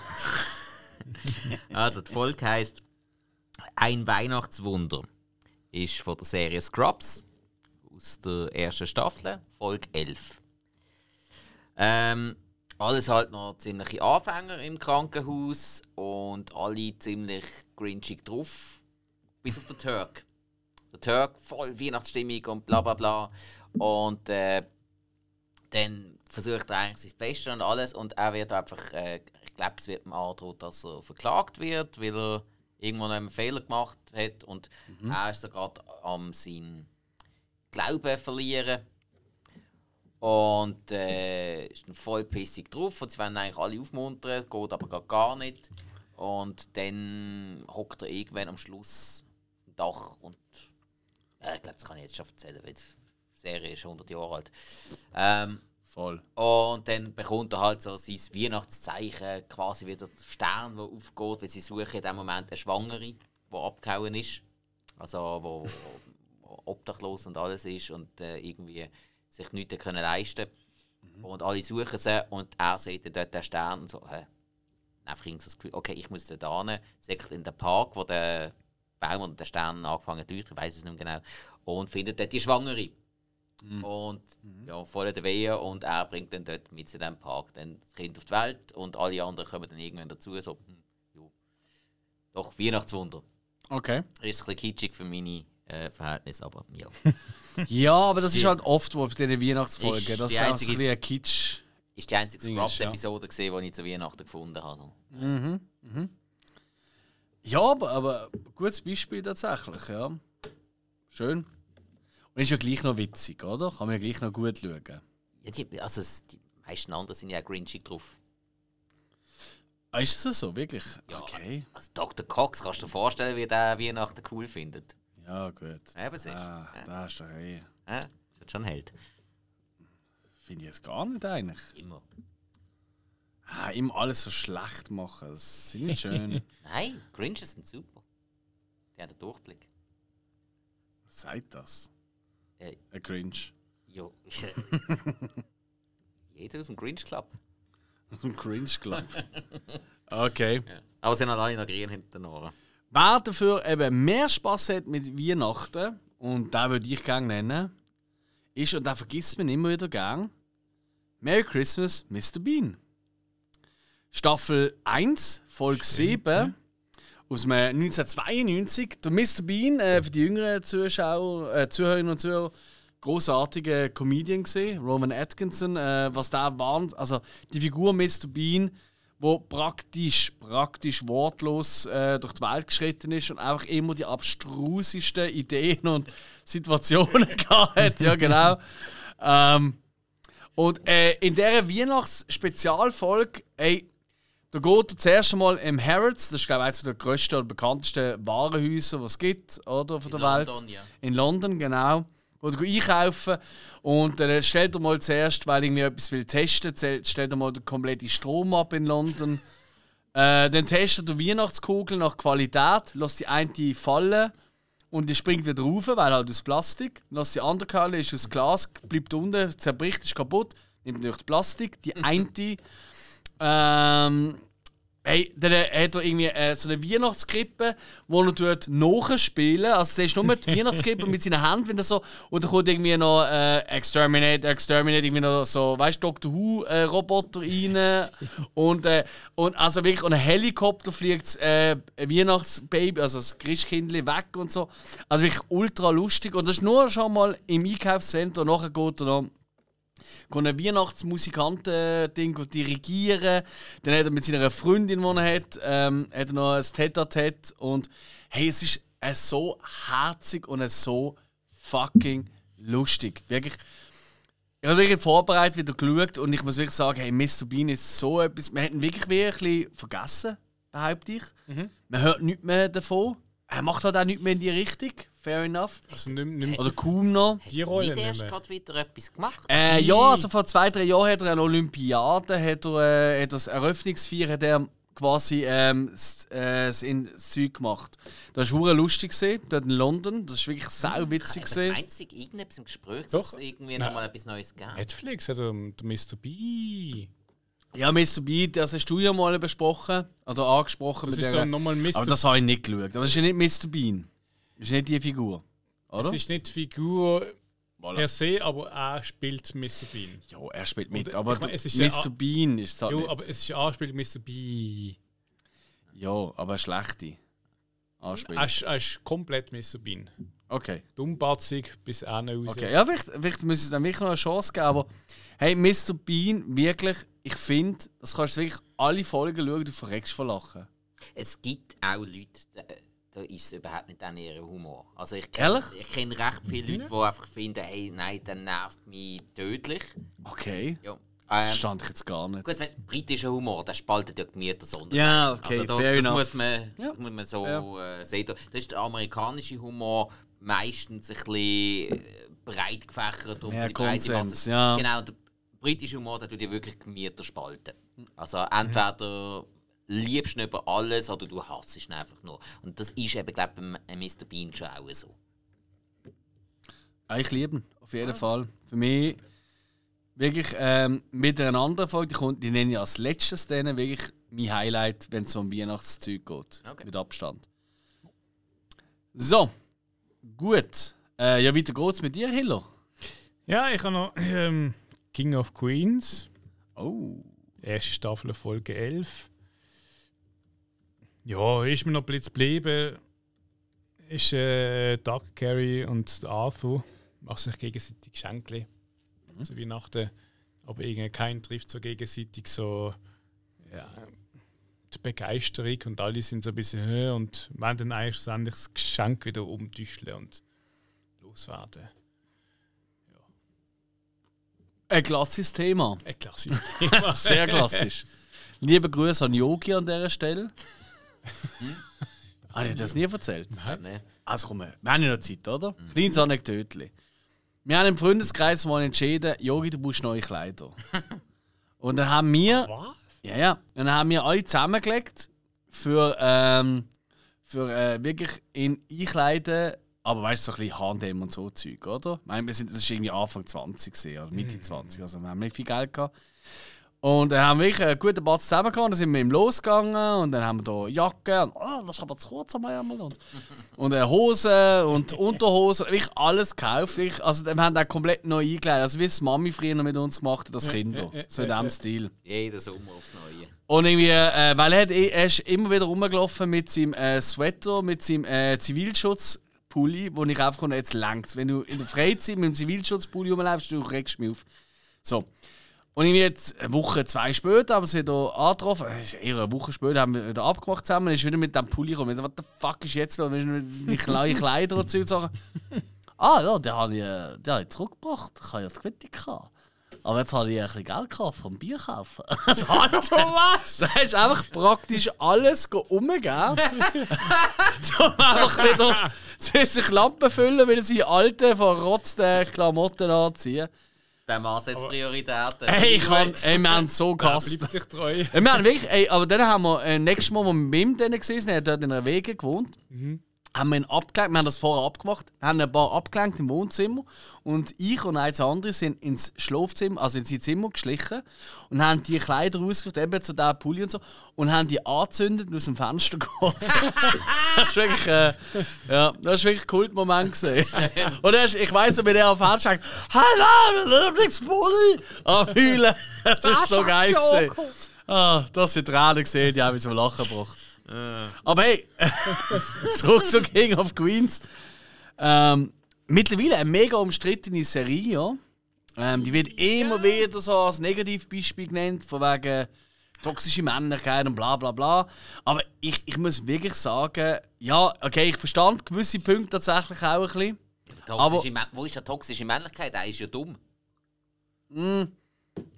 also, die Folge heisst Ein Weihnachtswunder. Ist von der Serie Scrubs aus der ersten Staffel, Folge 11. Ähm, alles halt noch ziemliche Anfänger im Krankenhaus und alle ziemlich grinchig drauf. Bis auf den Turk. Der Turk voll Weihnachtsstimmung und bla bla bla. Und äh, dann versucht er eigentlich sein Bestes und alles und er wird einfach, äh, ich glaube, es wird ihm angedroht, dass er verklagt wird, weil er irgendwo noch einen Fehler gemacht hat und er ist gerade am seinen Glauben verlieren. Und äh, ist dann voll pissig drauf und sie wollen eigentlich alle aufmuntern, geht aber gar, gar nicht. Und dann hockt er irgendwann am Schluss am Dach und äh, ich glaube, das kann ich jetzt schon erzählen, weil die Serie ist 100 Jahre alt. Ähm, Voll. und dann bekommt er halt so sein Weihnachtszeichen, quasi wieder der Stern, der aufgeht, weil sie suchen in dem Moment eine Schwangere, die abgehauen ist. Also, wo, wo obdachlos und alles ist und äh, irgendwie sich nichts können leisten Und alle suchen sie und er sieht dann dort den Stern und so, hä? Einfach irgendwie das Gefühl, okay, ich muss da hin, sagt in den Park, wo der Baum und der Stern angefangen zu leuchten, ich weiß es nicht mehr genau, und findet dort die Schwangere. Und ja, voll der Wehe und er bringt dann dort mit in diesem Park dann das Kind auf die Welt und alle anderen kommen dann irgendwann dazu. So, hm, ja. Doch, Weihnachtswunder. Okay. Ist ein bisschen kitschig für meine äh, Verhältnisse, aber ja. [LAUGHS] Ja, aber das ist halt oft wo bei diesen Weihnachtsfolgen. Ist Das die ist ein einzige- bisschen ein Kitsch. Ist die einzige Ding ist, Scrubs-Episode, gesehen, die ich zu Weihnachten gefunden habe. Ja, aber, aber ein gutes Beispiel tatsächlich, ja. Schön. Und ist ja gleich noch witzig, oder? Kann man ja gleich noch gut schauen. Ja, die, also es- die meisten anderen sind ja auch grinchig drauf. Ah, ist das so, wirklich? Ja. Okay. Also Dr. Cox, kannst du dir vorstellen, wie der Weihnachten cool findet? Ja, gut. Eben sicher. Ah, Ja. da ist doch eh. Ja, wird schon Held. Finde ich jetzt gar nicht eigentlich. Immer. Ah, immer alles so schlecht machen, das finde ich schön. [LAUGHS] Nein, Grinches sind super. Die haben den Durchblick. Seid das? Äh. Ein Grinch. Ja, ist [LAUGHS] äh, jeder aus dem Grinch Club. Ein Grinch Club. [LAUGHS] Okay. Ja. Aber sie haben alle noch grün hinter den Ohren. Wer dafür eben mehr Spaß hat mit Weihnachten, und da würde ich gerne nennen, ist, und da vergisst man immer wieder gern, Merry Christmas, Mr. Bean. Staffel 1, Folge 7, aus dem 1992. Der Mr. Bean, äh, für die jüngeren Zuschauer, äh, Zuhörerinnen und Zuhörer, großartiger Comedian gesehen, Rowan Atkinson, äh, was da war, also die Figur Mr. Bean, wo praktisch, praktisch wortlos äh, durch die Welt geschritten ist und einfach immer die abstrusesten Ideen und [LAUGHS] Situationen [LAUGHS] gehabt hat. Ja, genau. Ähm, und äh, in dieser Weihnachts-Spezialfolge, ey, da geht er zuerst einmal im Harrods, das ist glaube ich eines der grössten oder bekanntesten Warenhäuser, die es gibt, oder, von der In Welt. London, ja. In London, genau. Geht einkaufen und dann stellt er mal zuerst, weil irgendwie etwas will testen, stellt er mal den kompletten Strom ab in London. Äh, dann testet er die Weihnachtskugel nach Qualität, lässt die eine fallen und die springt wieder rauf, weil halt aus Plastik. Lässt die andere fallen, ist aus Glas, bleibt unten, zerbricht, ist kaputt, nimmt durch Plastik. Die eine ähm, Hey, dann äh, hat er irgendwie äh, so eine Weihnachtskrippe, wo er tut nachspielen. Also siehst du nur die [LAUGHS] Weihnachtskrippe mit seinen Händen, wenn er so. Und dann kommt irgendwie noch äh, Exterminate, Exterminate, irgendwie noch so, weißt du, Doctor Who äh, Roboter rein. [LAUGHS] und, äh, und also wirklich, und ein Helikopter fliegt äh, ein Weihnachtsbaby, also das Christkindli weg und so. Also wirklich ultra lustig. Und das ist nur schon mal im Einkaufscenter. Nachher geht er noch kann ein Weihnachtsmusikanten-Ding dirigieren. Dann hat er mit seiner Freundin, die er hat, ähm, hat er noch ein Tete-a-Tete. Und hey, es ist äh, so herzig und äh, so fucking lustig. Wirklich. Ich habe wirklich vorbereitet wieder geschaut und ich muss wirklich sagen, hey, Mr. Bean ist so etwas. Wir hätten wirklich wie ein bisschen vergessen, behaupte ich. Man hört nichts mehr davon. Er macht halt auch nichts mehr in die Richtung. Fair enough. Also nimm, nimm Oder kaum noch. die Rolle Nicht erst gerade wieder etwas gemacht. Äh, ja, also vor zwei, drei Jahren hat er eine Olympiade, hat er, äh, hat er das Eröffnungsfeier, hat er quasi ähm, das, äh, das, in, das Zeug gemacht. Das war hure lustig gesehen, dort in London. Das war wirklich sau witzig Also gesehen. einzig irgendetwas im Gespräch, Doch. dass es irgendwie nochmal etwas Neues gab. Netflix, also der Mr. B. Ja, Mr. Bean, das hast du ja mal besprochen oder angesprochen. Das mit ist der- so nochmal Mr. aber das habe ich nicht geschaut. Aber das ist ja nicht Mr. Bean. Das ist nicht die Figur. Oder? Es ist nicht die Figur Voilà. per se, aber er spielt Mr. Bean. ja, er spielt mit. Und, aber ich meine, es ist Mr. ja- Bean ist es halt Jo, aber es ist eine Anspielung Mr. B. ja, aber eine schlechte Anspielung. Er ist, er ist komplett Mr. Bean. Okay. Dummbatzig bis auch raus. Okay, ja, vielleicht, vielleicht müssen sie dann wirklich noch eine Chance geben, aber hey, Mr. Bean, wirklich, ich finde, das kannst du wirklich alle Folgen schauen, du verreckst vor Lachen. Es gibt auch Leute, da, ist es überhaupt nicht an ihrem Humor. Also ich kenne kenn recht viele Leute, die einfach finden, hey, nein, der nervt mich tödlich. Okay. Ja. Das Ähm, verstand ich jetzt gar nicht. gut, weißt, britischer Humor, der spaltet ja Gemüter sonder. Ja, okay, also da, fair das enough. muss man, Ja. das muss man so Ja. äh, sehen. Da das ist der amerikanische Humor meistens ein bisschen äh, breit gefächert und Mehr Konsens, ja. Genau, der britische Humor, der tut ja wirklich Gemüter spalten. Also entweder liebst du ihn über alles oder du hasst ihn einfach nur. Und das ist eben, glaube ich, beim Mr. Bean schon auch so. Ja, ich liebe ihn, auf jeden Fall. Für mich wirklich ähm, mit einer anderen Folge, die, kommt, die nenne ich als letztes dann wirklich mein Highlight, wenn es um Weihnachtszeug geht. Okay. Mit Abstand. So, gut. Äh, ja, weiter geht's mit dir, Hiller. Ja, ich habe noch ähm, King of Queens. Oh. Erste Staffel, Folge 11. Ja, ist mir noch ein bisschen geblieben. Ist äh, Doug, Carrie und Arthur machen sich gegenseitig Geschenke zu Weihnachten. Aber irgendwie kein trifft so gegenseitig so ja, die Begeisterung und alle sind so ein bisschen höher und wollen dann eigentlich schlussendlich das Geschenk wieder umtüscheln und loswerden. Ein klassisches Thema. Ein klassisches Thema. [LAUGHS] Sehr klassisch. Liebe Grüße an Yogi an dieser Stelle. Habe ich das nie erzählt? Ne? Also komm, wir haben ja noch Zeit, oder? Kleines Anekdötchen. Wir haben im Freundeskreis mal entschieden, Yogi, du brauchst neue Kleider. [LAUGHS] Und dann haben wir, Was? ja, ja, und dann haben wir alle zusammengelegt für, ähm, für äh, wirklich in Einkleiden Aber weißt du, so ein bisschen H&M und so Zeug, oder? Ich meine, wir sind, das war irgendwie Anfang 20 gewesen, oder Mitte 20, also wir haben nicht viel Geld gehabt. Und dann haben wir wirklich einen guten Batz zusammen gehabt, dann sind wir im losgegangen und dann haben wir hier Jacke und oh, das ist aber zu kurz am Ärmel und, [LAUGHS] und äh, Hosen und Unterhosen, wirklich alles gekauft. Wirklich, also wir haben dann komplett neu eingelegt, also wie es Mami früher noch mit uns gemacht hat, als Kinder. So in diesem ja. Stil. Jeden Sommer aufs Neue. Und irgendwie, äh, weil er, hat, eh- er ist immer wieder rumgelaufen mit seinem äh, Sweater, mit seinem äh, Zivilschutzpulli, wo ich einfach jetzt längst. Wenn du in der Freizeit mit dem Zivilschutzpulli rumläufst, du regst mich auf. So. Und irgendwie jetzt eine Woche, zwei später haben wir es wieder angetroffen. Eher eine Woche später haben wir wieder abgemacht zusammen. Ist wieder mit dem Pulli gekommen. Ich so, What the fuck ist jetzt los? Willst du mit kleinen Kleider und so Sachen? [LAUGHS] Ah ja, den habe ich, äh, den habe ich zurückgebracht. Ich habe ja das Quittung gehabt. Aber jetzt habe ich ein bisschen Geld gehabt vom Bier kaufen. [LAUGHS] Also, [LAUGHS] was? Da hast du einfach praktisch alles umgegeben. um einfach wieder zu sich Lampen füllen, wieder seine alten, verrotzten Klamotten anziehen. Der Mann setzt Prioritäten. Ey, ich kann, ey, wir haben so Er gehasst. bleibt sich treu. Ey, Wir haben wirklich, ey, aber dann haben wir, äh, nächstes Mal, wo wir mit gesehen sind, er hat dort in einer Wege gewohnt, haben wir ihn abgelenkt, wir haben das vorher abgemacht, haben ein paar abgelenkt im Wohnzimmer und ich und eins andere sind ins Schlafzimmer, also in sein Zimmer geschlichen und haben die Kleider rausgesucht, eben zu diesem Pulli und so, und haben die angezündet und aus dem Fenster [LAUGHS] geworfen. das ist wirklich, äh, ja, das ist wirklich ein Kultmoment gesehen. [LAUGHS] und er ist, ich weiss wie der auf Fenster sagt, «Hallo, mein Lieblingspulli!» am Heulen. [LAUGHS] Das ist so geil gewesen. Ah, das sind Tränen gesehen, die haben mich zum Lachen gebracht. Aber hey, [LAUGHS] zurück zu King of Queens. Ähm, mittlerweile eine mega umstrittene Serie, ja. Ähm, die wird immer wieder so als Negativbeispiel genannt, von wegen toxische Männlichkeit und bla bla bla. Aber ich, ich muss wirklich sagen, ja, okay, ich verstand gewisse Punkte tatsächlich auch ein bisschen. Toxische Mä- Wo ist ja toxische Männlichkeit? Er ist ja dumm.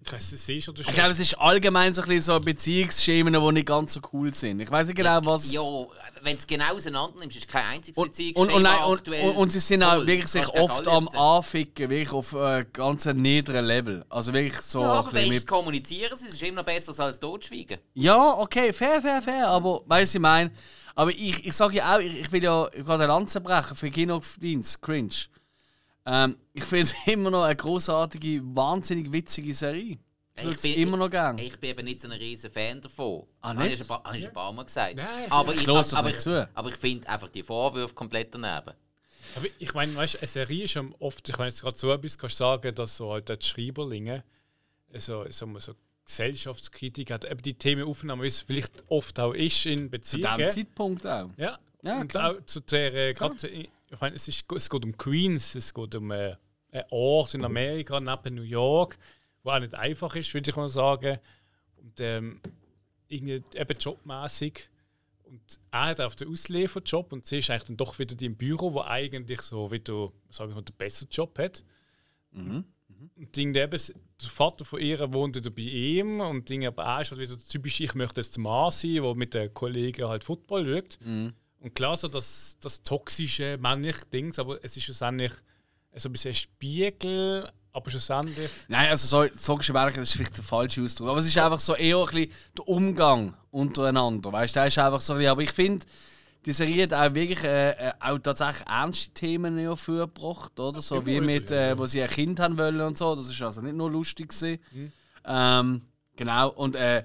Ich weiß, es ist oder Ich glaube, es ist allgemein so ein bisschen so Beziehungsschemen, die nicht ganz so cool sind. Ich weiß nicht genau, was. Ja, wenn du es genau auseinander nimmst, ist kein einziges Und, Beziehungsschema und, und, nein, und, aktuell und, und sie sind auch voll. wirklich sich gegen oft am. Anficken, wirklich auf äh, ganz niederen Level. Also wirklich so. Ja, aber wenn mit- es kommunizieren, es ist immer noch besser als totschweigen. ja, okay, fair, fair, fair. Aber weißt du, ich meine. Aber ich, ich sage ja auch, ich, ich will ja gerade eine Lanze brechen für Kinodienst, Cringe. Ähm, ich finde es [LAUGHS] immer noch eine großartige, wahnsinnig witzige Serie. Ich bin- immer noch gern. Ich bin eben nicht so ein riesen Fan davon. Ah, Habe nicht? ich ein paar, habe ich ein paar Mal gesagt. Nein, aber ich ich, aber, nicht ich, zu. aber ich finde einfach die Vorwürfe komplett daneben. Aber ich meine, weißt du, eine Serie ist ja oft, ich meine, gerade so etwas kannst du sagen, dass so halt die Schreiberlinge so, so, so Gesellschaftskritik hat, eben die Themen aufnehmen, wie es vielleicht oft auch ist in Zu Beziehungen. diesem Zeitpunkt auch. Ja, Ja, und klar. auch zu der, äh, gerade, ich meine, es, ist, es geht um Queens, es geht um äh, einen Ort in Amerika neben New York, wo auch nicht einfach ist, würde ich mal sagen. Und ähm, irgendwie eben jobmäßig. Und er hat auf den Auslieferjob und sie ist eigentlich dann doch wieder die im Büro, wo eigentlich so wieder, sagen wir mal, den besseren Job hat. Und irgendwie eben, der Vater von ihr wohnt wieder bei ihm und irgendwie, aber er ist halt wieder typisch, ich möchte jetzt der Mann sein, der mit den Kollegen halt Football schaut. Und klar, so das, das toxische männliche Ding, aber es ist schlussendlich so ein bisschen ein Spiegel, aber schlussendlich. Nein, also so, toxische Männlichkeit ist vielleicht der falsche Ausdruck. Aber es ist einfach so eher ein bisschen der Umgang untereinander. Weißt du, ist einfach so ein bisschen, Aber ich finde, die Serie hat auch wirklich äh, äh, auch tatsächlich ernste Themen ja vorgebracht, oder? So wie mit, äh, wo sie ein Kind haben wollen und so. Das ist also nicht nur lustig gewesen. Mhm. Ähm, genau. Und äh,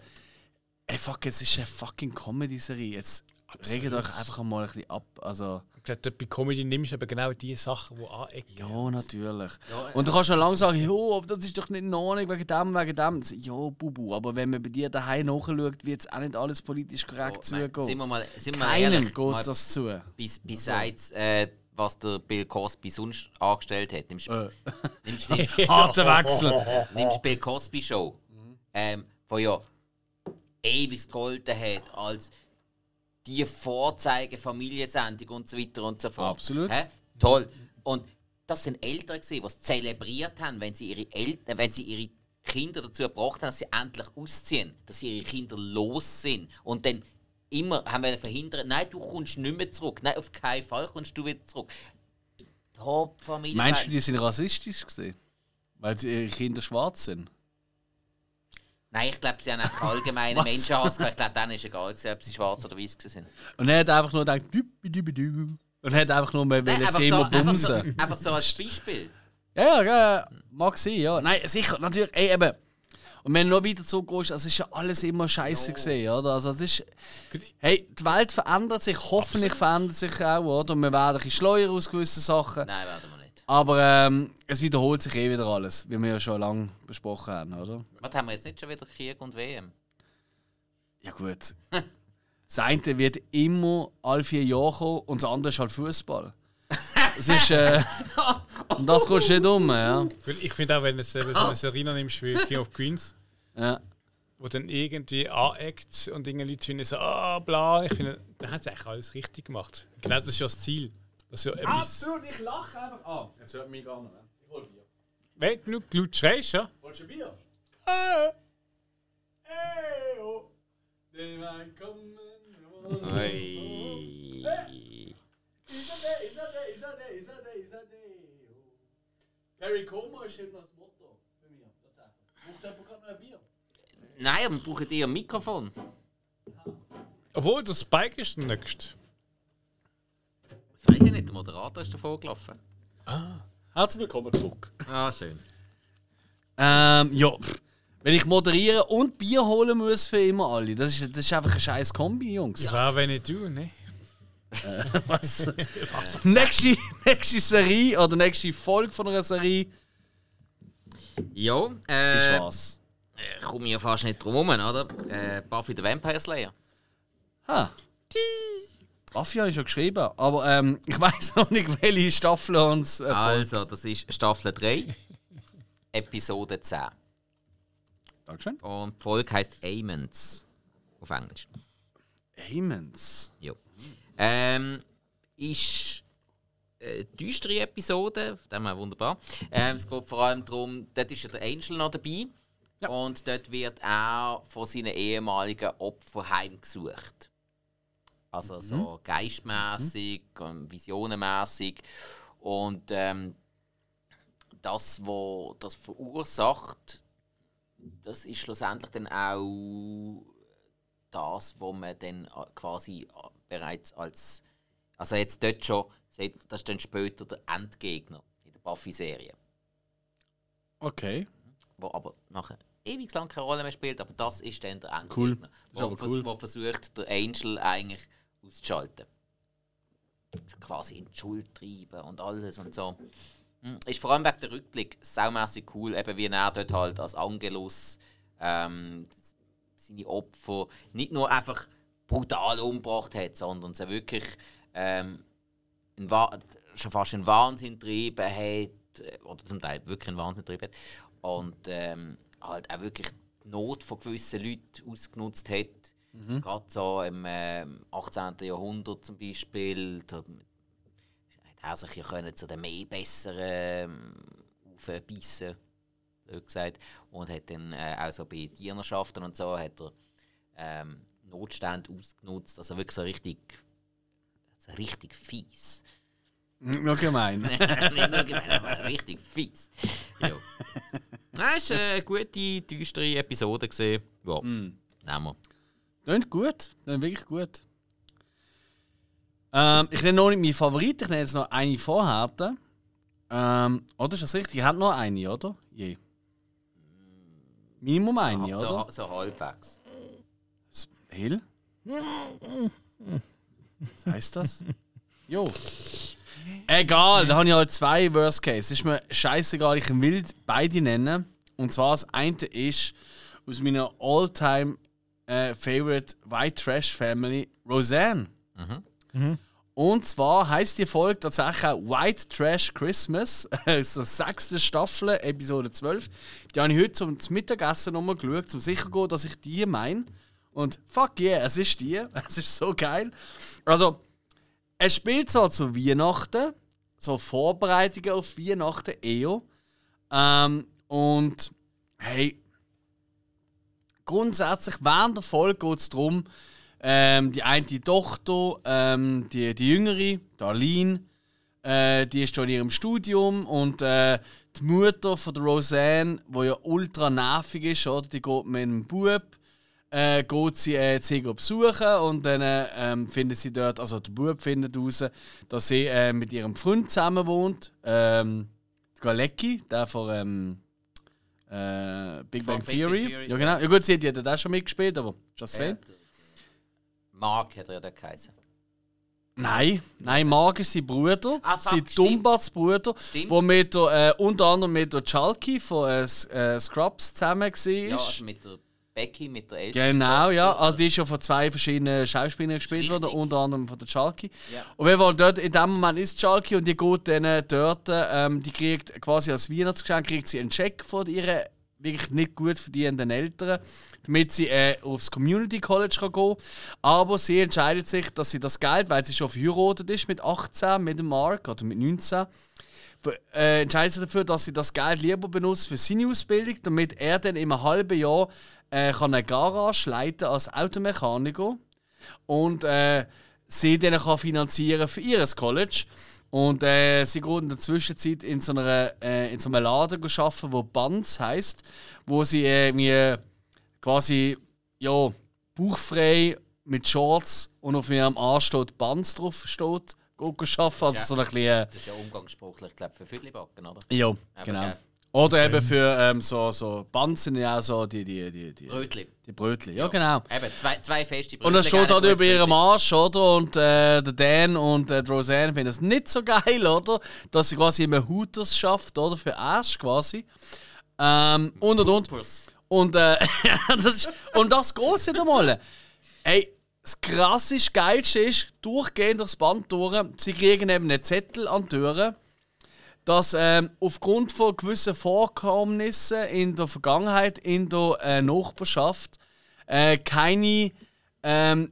ey, fuck, es ist eine fucking Comedy-Serie. Jetzt regt euch einfach mal ein bisschen ab. Also. Ich glaube, bei Comedy nimmst du eben genau die Sachen, die anecken. Ja, natürlich. Und du kannst schon lange sagen, jo, aber das ist doch nicht in Ordnung, wegen dem, wegen dem. Ja, Bubu, aber wenn man bei dir daheim nachschaut, wird jetzt auch nicht alles politisch korrekt Oh, zugehen. sind wir mal, sind wir mal Keinem ehrlich, geht mal das zu. bis, besides, äh, was der Bill Cosby sonst angestellt hat. Nimmst, Äh. nimmst, [LAUGHS] [LAUGHS] nimmst, Harter Wechsel. nimmst Bill Cosby Show, ähm, wo ja ewig gegolten hat als die Vorzeige Familiensendung und so weiter und so fort. Absolut. Hä? Toll. Und das sind Eltern gewesen, die es zelebriert haben, wenn sie ihre Eltern, wenn sie ihre Kinder dazu gebracht haben, dass sie endlich ausziehen, dass sie ihre Kinder los sind und dann immer haben wir verhindern, nein, du kommst nicht mehr zurück, nein, auf keinen Fall kommst du wieder zurück. Top Familie. Meinst du, die sind rassistisch gesehen? Weil sie ihre Kinder schwarz sind? Nein, ich glaube, sie haben einfach [LAUGHS] allgemeinen Was? Menschenhass gehabt. Ich glaube, denen ist egal, gewesen, ob sie schwarz oder weiß sind. Und er hat einfach nur gedacht, dübi, dübi, dü. Und hat einfach nur mehr Nein, einfach, so, einfach, so, bumsen. einfach so als Beispiel. Ja, ja, ja, mag sein, ja. Nein, sicher, natürlich, ey, eben. Und wenn du noch weiter zurückgehst, also es ist ja alles immer scheiße gesehen, oder? Also es ist. Hey, die Welt verändert sich, hoffentlich verändert sich auch, oder? Und wir werden ein bisschen schleuer aus gewissen Sachen. Nein, wir nicht. Aber ähm, es wiederholt sich eh wieder alles, wie wir ja schon lange besprochen haben, oder? Was haben wir jetzt nicht schon wieder Krieg und WM? Ja gut. [LAUGHS] Das eine wird immer alle vier Jahre kommen und das andere ist halt Fußball. Das ist. Äh, [LAUGHS] und das kommst du nicht um, ja. Ich finde auch, wenn du so eine Serie nimmst wie King of Queens, ja. wo dann irgendwie aneckt und irgendwie Leute finden so, ah, bla, ich finde, dann haben sie eigentlich alles richtig gemacht. Genau das ist ja das Ziel. Das ist ja etwas. ich lache einfach an. Jetzt hört mich gar nicht mehr. Ich hol Bier. Wenn du genug laut schreist, ja? Wolltest du ein Bier? Ah. Ey, oh. Den Wein kommen. Day. oh. Gary Como ist eben das Motto für mich. Braucht jemand gerade noch ein Bier? Nein, wir brauchen eher ein Mikrofon. Obwohl, der Spike ist der nächste. Weiß ich nicht, der Moderator ist davor gelaufen. Herzlich willkommen zurück. Ah, schön. Ähm, ja. Wenn ich moderieren und Bier holen muss für immer alle, das ist, das ist einfach ein scheiß Kombi, Jungs. Das wäre, wenn ich du, ne? Was? nächste, nächste Serie oder nächste Folge von einer Serie Ja, ist äh, was? äh, komme ich ja fast nicht drum herum, oder? Äh, Buffy the Vampire Slayer. Ha. Habe ich schon geschrieben, aber ähm, [LAUGHS] ich weiß noch nicht, welche Staffel uns äh. Also, das ist Staffel 3, Episode 10. Dankeschön. Und die Folge heisst Amens. Auf Englisch. Amens. Ja. Ähm, ist eine düstere Episode, von dem her wunderbar. Ähm, es geht vor allem darum, dort ist ja der Angel noch dabei. Ja. Und dort wird auch von seinen ehemaligen Opfern heimgesucht. Also so geistmässig, mhm. visionenmässig. Und ähm, das, was das verursacht, das ist schlussendlich dann auch das, was man dann äh, quasi äh, bereits als. Also jetzt dort schon, das ist dann später der Endgegner in der Buffy-Serie. Okay. Wo aber nachher ewig lang keine Rolle mehr spielt, aber das ist dann der Endgegner. Cool. Das ist Wo, cool. wo versucht, der Angel eigentlich auszuschalten. Quasi in die Schuld treiben und alles und so. Hm, Ist vor allem wegen der Rückblick saumässig cool, eben wie er dort halt als Angelus ähm, seine Opfer nicht nur einfach brutal umgebracht hat, sondern sie wirklich ähm, schon fast einen Wahnsinn getrieben hat, äh, oder zum Teil wirklich einen Wahnsinn getrieben hat, und ähm, halt auch wirklich die Not von gewissen Leuten ausgenutzt hat. Gerade so im ähm, 18. Jahrhundert zum Beispiel, da hat er sich ja können zu den mehr besseren aufbissen, blöd gesagt, und hat dann äh, auch so bei Dienerschaften und so hat er ähm, Notstände ausgenutzt, also wirklich so richtig, so richtig fies. Nur gemein. [LAUGHS] Nicht nur gemein, aber richtig fies. Ja. [LAUGHS] Es war eine gute, düstere Episode. Gewesen. Ja, nehmen wir. Klingt gut. Klingt wirklich gut. Ähm, ich nenne noch nicht meinen Favorit, ich nenne jetzt noch eine vorher. Ähm, oder ist das richtig? Ihr habt noch eine, oder? Je. Minimum eine, so, oder? so halbwegs. S- Hill? Was heißt das? Jo. Egal, da habe ich halt zwei Worst Case. Ist mir scheißegal, ich will beide nennen. Und zwar das eine ist aus meiner All-Time äh, Favorite White Trash Family, Roseanne. Und zwar heißt die Folge tatsächlich auch White Trash Christmas. [LAUGHS] Das ist die sechste Staffel, Episode 12. Die habe ich heute zum Mittagessen nochmal geschaut, um sicher zu gehen, dass ich die meine. Und fuck yeah, es ist die. [LAUGHS] Es ist so geil. Also, es spielt zwar zu Weihnachten, so Vorbereitungen auf Weihnachten eher. Ähm, und hey, grundsätzlich während der Folge geht es darum, ähm, die eine Tochter, ähm, die, die jüngere, Darlene, äh, die ist schon in ihrem Studium und äh, die Mutter von der Roseanne, die ja ultra nervig ist, oder? die geht mit einem Bub äh, geht sie äh, Zigo besuchen und dann äh, findet sie dort, also der Bub findet heraus, dass sie äh, mit ihrem Freund zusammen wohnt. Ähm, Galecki, der von ähm, äh, Big Bang Theory. Theory, Ja, genau. Ja, gut, sie hat ja da schon mitgespielt, aber just saying. Mark hat er ja da geheißen. Nein, nein, Mark ist sein Bruder, Ah, fuck, sein. Dumbarts Bruder, Stimmt. wo mit der, äh, unter anderem mit der Chalky von äh, äh, Scrubs zusammen war. Ja, also mit der Becky, mit der Ältesten. Genau, ja. Also die ist ja von zwei verschiedenen Schauspielern gespielt Richtig. worden, unter anderem von der Chalky. Ja. Und wenn man dort in dem Moment ist Chalky und die geht dann dort, ähm, die kriegt quasi als Weihnachtsgeschenk kriegt sie einen Check von ihren wirklich nicht gut verdienenden Eltern, damit sie äh, aufs Community College kann gehen Aber sie entscheidet sich, dass sie das Geld, weil sie schon verheiratet ist mit 18, mit dem Mark oder mit 19, für- äh, entscheidet sich dafür, dass sie das Geld lieber benutzt für seine Ausbildung, damit er dann einem halben Jahr äh, kann eine Garage leiten als Automechaniker und äh, sie dann kann finanzieren für ihr College. Und äh, sie geht in der Zwischenzeit in so, einer, äh, in so einem Laden arbeiten, wo Bands heisst, wo sie äh, irgendwie quasi ja, bauchfrei mit Shorts und auf ihrem Arsch steht Bands drauf steht, arbeiten. Also Ja. so ein bisschen, Das ist ja umgangssprachlich, ich glaube, für Viertelbacken, oder? ja, genau. geil. Oder eben für ähm, so, so Bands sind ja auch so die, die, die, die, Brötli. die Brötli. Ja, genau. Eben, zwei, zwei feste Brötli. Und das steht gerne halt über ihrem. Arsch, oder? Und äh, der Dan und äh, Roseanne finden es nicht so geil, oder? Dass sie quasi immer Hooters schafft, oder? Für Arsch quasi. Ähm, und und und. Und, äh, [LAUGHS] das ist, und das Große einmal. Ey, das krasseste, geilste ist, durchgehend durchs Band durch, sie kriegen eben einen Zettel an die Türen, dass ähm, aufgrund von gewissen Vorkommnissen in der Vergangenheit, in der äh, Nachbarschaft, äh, keine, ähm,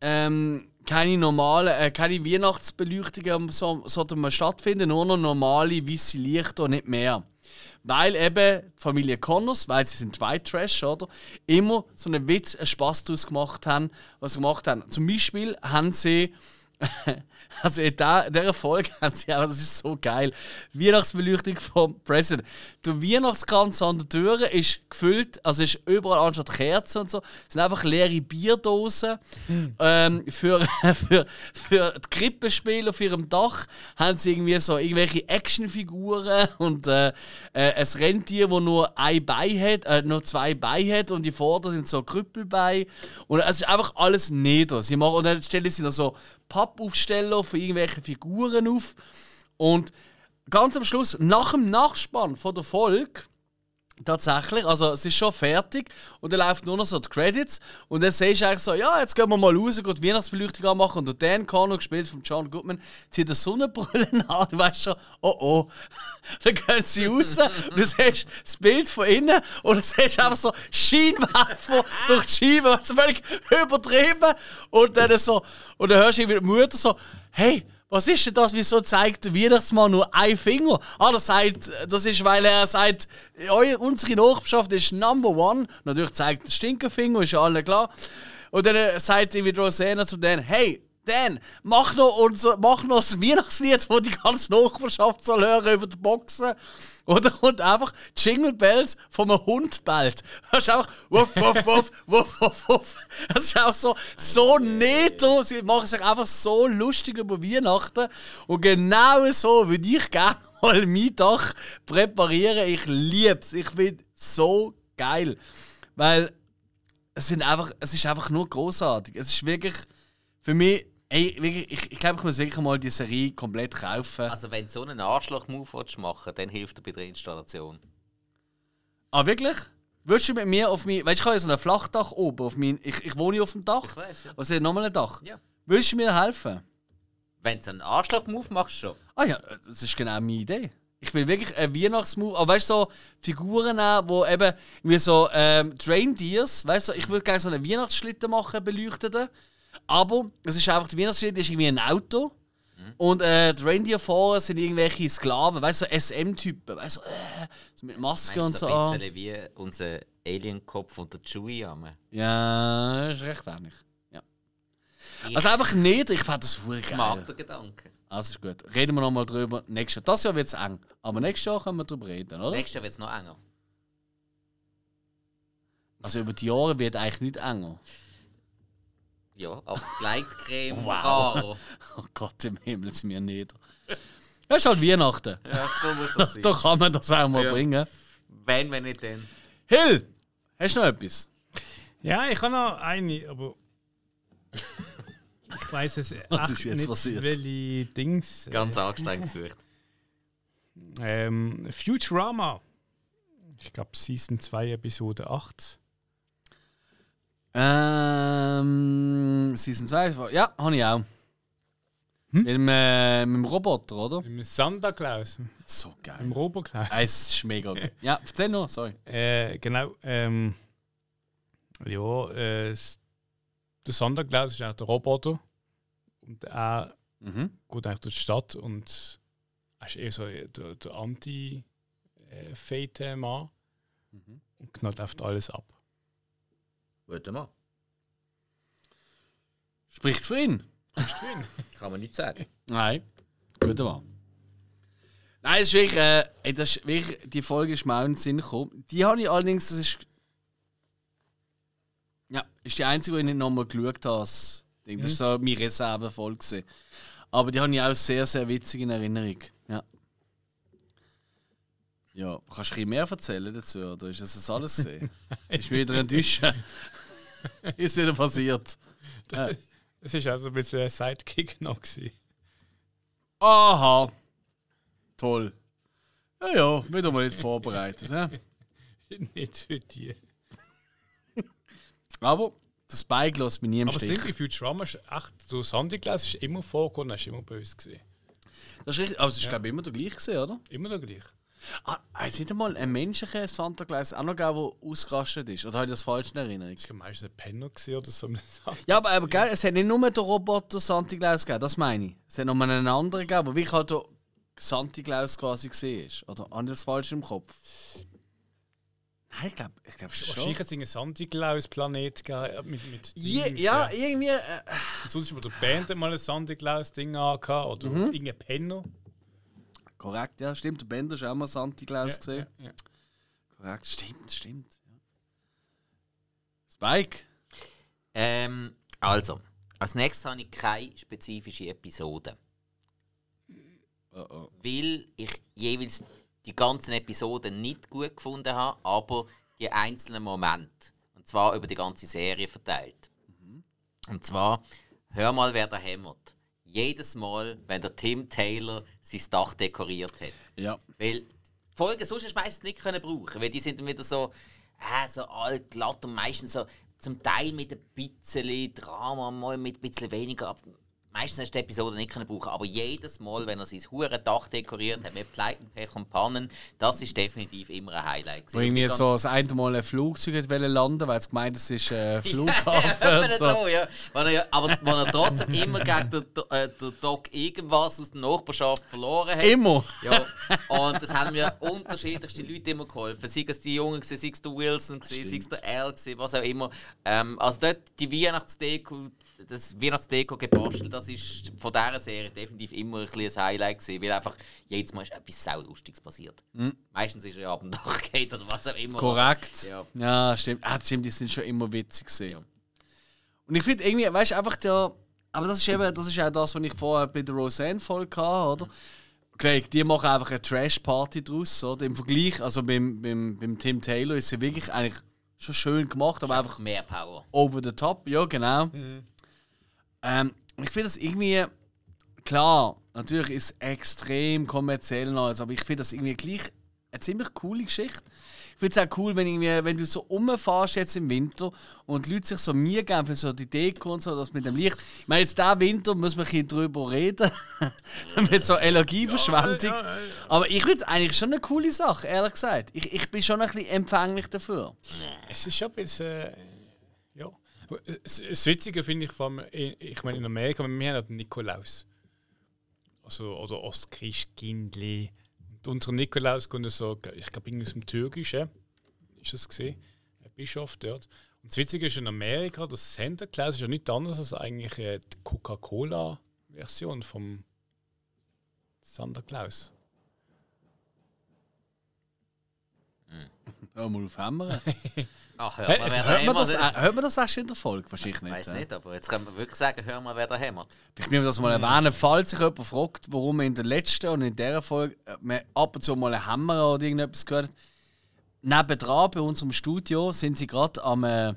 ähm, keine normale, äh, keine Weihnachtsbeleuchtungen so, sollten stattfinden, nur noch normale weiße Lichter, nicht mehr. Weil eben die Familie Connors, weil sie sind White Trash, oder? Immer so einen Witz, einen Spaß daraus gemacht haben, was sie gemacht haben. Zum Beispiel haben sie, [LAUGHS] also in der- dieser Folge haben sie auch, das ist so geil, Weihnachtsbeleuchtung vom President. Der Weihnachtskranz an der Tür ist gefüllt, also ist überall anstatt Kerzen und so, sind einfach leere Bierdosen. Ähm, für, [LAUGHS] für, für die Krippenspiele auf ihrem Dach haben sie irgendwie so irgendwelche Actionfiguren und äh, äh, ein Rentier, das nur ein Bein hat, äh, nur zwei Beine hat und die Vorder sind so Krüppelbeine. Und es ist einfach alles nieder. Sie machen, und dann stellen sie da so Pappaufsteller für irgendwelche Figuren auf. Und ganz am Schluss, nach dem Nachspann von der Folge, Tatsächlich, also es ist schon fertig und dann läuft nur noch so die Credits und dann siehst du eigentlich so, ja, jetzt gehen wir mal raus, gehen die Weihnachtsbeleuchtung anmachen und der Dan Connor, gespielt von John Goodman, zieht eine Sonnenbrille [LAUGHS] an, du weißt schon, oh oh. [LAUGHS] dann gehen sie raus [LAUGHS] und du siehst das Bild von innen und du siehst einfach so Scheinwerfer durch die Scheibe, so völlig übertrieben und dann so, und dann hörst du irgendwie die Mutter so, hey, was ist denn das? Wieso zeigt der Weihnachtsmann nur einen Finger? Ah, das, sagt, das ist, weil er sagt, unsere Nachbarschaft ist Number One. Natürlich zeigt der Stinkefinger, ist ja allen klar. Und dann äh, sagt irgendwie Rosanna zu Dan, hey, Dan, mach noch, unser, mach noch das Weihnachtslied, wo die ganze Nachbarschaft soll hören über die Boxen. Oder kommt einfach Jingle Bells von einem Hund bellt. Das ist einfach wuff, wuff, wuff, wuff, wuff, wuff. Das ist auch so, so neto. Sie machen sich einfach so lustig über Weihnachten. Und genau so würde ich gerne [LAUGHS] mal mein Dach präparieren. Ich liebe es. Ich finde es so geil. Weil es, sind einfach, es ist einfach nur großartig. Es ist wirklich für mich. Ey, wirklich, ich, ich glaube, ich muss wirklich mal die Serie komplett kaufen. Also, wenn du so einen Arschloch-Move machen dann hilft er bei der Installation. Ah, wirklich? Würdest du mit mir auf mein. Weißt du, ich habe ja so ein Flachdach oben. Auf mein, ich, ich wohne auf dem Dach. Ich weiß, ja. Was ist nochmal ein Dach? Ja. Würdest du mir helfen? Wenn du einen Arschloch-Move machst, schon. Ah ja, das ist genau meine Idee. Ich will wirklich einen Weihnachtsmove. Aber weißt du, so Figuren nehmen, wo eben wie so ähm, die Reindeers, weißt du, ich würde gerne so einen Weihnachtsschlitten machen, beleuchteten. Aber es ist einfach, der Weihnachtsschlitten ist irgendwie ein Auto. Und äh, die Reindeer vorne sind irgendwelche Sklaven, weißt du, so SM-Typen, weißt du, äh, so mit Maske und so. du so ein bisschen wie unser Alien-Kopf und der Chewie am. Ja, ist recht ähnlich. Ja. Also einfach nicht, ich fand das voll Ich mag geil. den Gedanken. Also ist gut. Reden wir nochmal drüber. Nächstes Jahr. Das Jahr wird es eng. Aber nächstes Jahr können wir drüber reden, oder? Nächstes Jahr wird es noch enger. Also über die Jahre wird eigentlich nicht enger. Ja, aber Gleitcreme, Wow. Caro. Oh Gott im Himmel, ist mir nicht. Das ist halt Weihnachten. Ja, so muss das sein. [LAUGHS] Da kann man das auch mal Ja. bringen. Wenn, wenn nicht dann. Hill, hast du noch etwas? Ja, ich habe noch eine, aber. Ich weiß es [LAUGHS] Was ist jetzt nicht, passiert? welche Dings. äh, Ganz angestrengt gesucht. Ähm, Futurama. Ich glaube, Season 2, Episode 8. Ähm, Season 2, ja, habe ich auch. Hm? Mit, dem, äh, mit dem Roboter, oder? Im Santa Claus. So geil. Robo-Klaus. Es ist mega geil. Ja, erzähl noch, sorry. Äh, genau. Ähm, ja, äh, der Santa Claus ist auch der Roboter. Und er Mhm. geht eigentlich durch die Stadt und er ist eher so der, der Anti-Fate-Mann. Und knallt einfach alles ab. Warte mal. Spricht für ihn. Kann man nicht sagen. Nein. Gut war. Nein, es ist wirklich, äh, ey, das ist wirklich, die Folge ist mir auch in den Sinn gekommen. Die habe ich allerdings, das ist. Ja, ist die einzige, die ich nicht nochmal geschaut habe. als Ding. Das ist so meine Reservefolge. Aber die habe ich auch sehr, sehr witzig in Erinnerung. Ja. Ja, kannst du ein mehr erzählen dazu? Oder ist das alles gesehen? [LAUGHS] ist wieder enttäuscht. [LAUGHS] ist wieder passiert. Ja. Es war also ein bisschen ein Sidekick noch. Gewesen. Aha. Toll. Ja, ja, wieder mal nicht vorbereitet. Ja. [LAUGHS] nicht für die. Aber der Spike lässt mich nie im Aber das Stich. bei Futurama ist echt, so Santa Claus ist immer vorgekommen, ist immer böse gesehen. Das ist richtig, aber es ist, glaube ich, immer der gleiche, oder? Immer der gleich. Ah, es nicht einmal ein menschlicher Santa Claus auch noch gegeben, der ausgerastet ist? Oder habe ich das falsch in Erinnerung? Ich glaube, meistens ein Penner gesehen oder so. Ja, aber, aber gell, es hat nicht nur den Roboter Santa Claus gegeben, das meine ich. Es hat noch mal einen anderen gegeben, der wirklich halt der Santa Claus quasi gesehen ist. Oder habe ich das falsch im Kopf? Nein, ich glaube ich glaub schon. Wahrscheinlich hat es einen Santa Claus Planet gegeben, mit, mit Dings, ja, äh, irgendwie. Äh, Sonst hat der Band mal ein Santa Claus Ding angehabt oder Mhm. irgendein Penner. Korrekt, ja, stimmt. Der Bender ist auch mal Santa Claus gesehen. ja, ja. Korrekt, stimmt, stimmt. Ja. Spike? Ähm, also, als nächstes habe ich keine spezifische Episode. Oh, oh. Weil ich jeweils die ganzen Episoden nicht gut gefunden habe, aber die einzelnen Momente. Und zwar über die ganze Serie verteilt. Und zwar, hör mal, wer da hämmert. Jedes Mal, wenn der Tim Taylor sein Dach dekoriert hat. Ja. Weil die Folgen sonst hast du meistens nicht können brauchen, weil die sind dann wieder so, äh, so alt, glatt und meistens so zum Teil mit ein bisschen Drama, mal mit ein bisschen weniger. Meistens hast du die Episode nicht können brauchen, aber jedes Mal, wenn er sein hure Dach dekoriert hat mit Pleiten, Pech und Pannen, das ist definitiv immer ein Highlight. Wo irgendwie gewesen. so das eine Mal ein Flugzeug hat landen, weil es gemeint es ist [LAUGHS] Ja, Flughafen. [LAUGHS] und so. so. ja. Er, ja- aber wenn er trotzdem immer gegen den, äh, den Doc irgendwas aus der Nachbarschaft verloren hat. Immer. Ja, und das haben mir unterschiedlichste Leute immer geholfen. Sei es die Jungen, sei es der Wilson, sei es der Al, was auch immer. Ähm, also dort die Weihnachtsdeko, das Weihnachtsdeko gebastelt, das ist von dieser Serie definitiv immer ein, bisschen ein Highlight gewesen, weil einfach jedes Mal ist etwas saulustiges passiert. Meistens ist er ja ab Dach [LAUGHS] geht oder was auch immer. Korrekt. Ja. Ja, stimmt. Ah, stimmt, die sind schon immer witzig gesehen. Und ich finde irgendwie, weißt du, einfach der. Aber das ist eben, das ist auch das, was ich vorher bei der Roseanne-Folge hatte, oder? Klar, die machen einfach eine Trash-Party draus, oder? Im Vergleich, also beim, beim, beim Tim Taylor ist sie wirklich eigentlich schon schön gemacht, aber einfach Mehr Power. over the top, ja, genau. Ähm, ich finde das irgendwie, klar, natürlich ist es extrem kommerziell und alles, aber ich finde das irgendwie gleich eine ziemlich coole Geschichte. Ich finde es auch cool, wenn, irgendwie, wenn du so rumfährst jetzt im Winter und die Leute sich so Mühe geben für so die Deko und so, das mit dem Licht. Ich meine, jetzt diesen Winter müssen wir ein bisschen drüber reden, [LAUGHS] mit so Energieverschwendung. Aber ich finde es eigentlich schon eine coole Sache, ehrlich gesagt. Ich, ich bin schon ein bisschen empfänglich dafür. Es ist schon ein bisschen. Das Witzige finde ich vor allem, ich meine in Amerika, wir haben ja den Nikolaus. Also, oder Ostchristkindli. Und unser Nikolaus kommt so, ich glaube, irgendwie aus dem Türkischen. Ist das gesehen? Ein Bischof dort. Und das Witzige ist in Amerika, das Santa Claus ist ja nicht anders als eigentlich äh, die Coca-Cola-Version vom Santa Claus. Hör mal auf Hämmern. [LAUGHS] Ach, hör Hä, mal, es- wer Hört man, das, äh, hört man das erst in der Folge? Wahrscheinlich nicht. Weiß äh. nicht, aber jetzt können wir wirklich sagen, hör mal, wer da hämmert. Ich will das mal erwähnen, falls sich jemand fragt, warum wir in der letzten und in dieser Folge äh, ab und zu mal einen Hammer oder irgendetwas gehört Nebendran bei unserem Studio sind sie gerade am äh,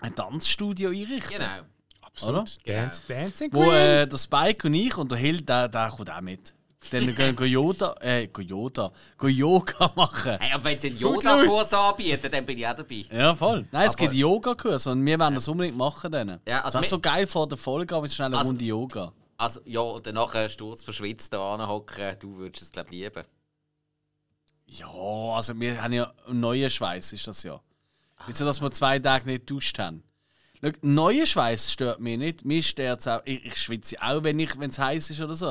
ein Tanzstudio einrichten. Genau. Oder? Dance, Dancing Wo Queen. äh, der Spike und ich und der Hill, der, der kommt auch mit. Dann gehen wir Yoda, äh, Yoda, Yoga machen. Hey, aber wenn sie einen. Yoga-Kurs anbieten, dann bin ich auch dabei. Ja, voll. Nein, es Aber- gibt Yoga-Kurs und wir werden das unbedingt machen. Dann. Ja, also das ist so geil vor der Folge, aber schnell eine Also- Runde Yoga. Also, ja, und dann nachher Sturz verschwitzt da anhocken, du würdest es, glaube ich, lieben. Ja, also wir haben ja einen neuen Schweiß, ist das ja. Nicht so, dass wir zwei Tage nicht geduscht haben. Schau, neuer Schweiß stört mich nicht. Mir stört auch. Ich, ich schwitze auch, wenn ich- wenn es heiß ist oder so.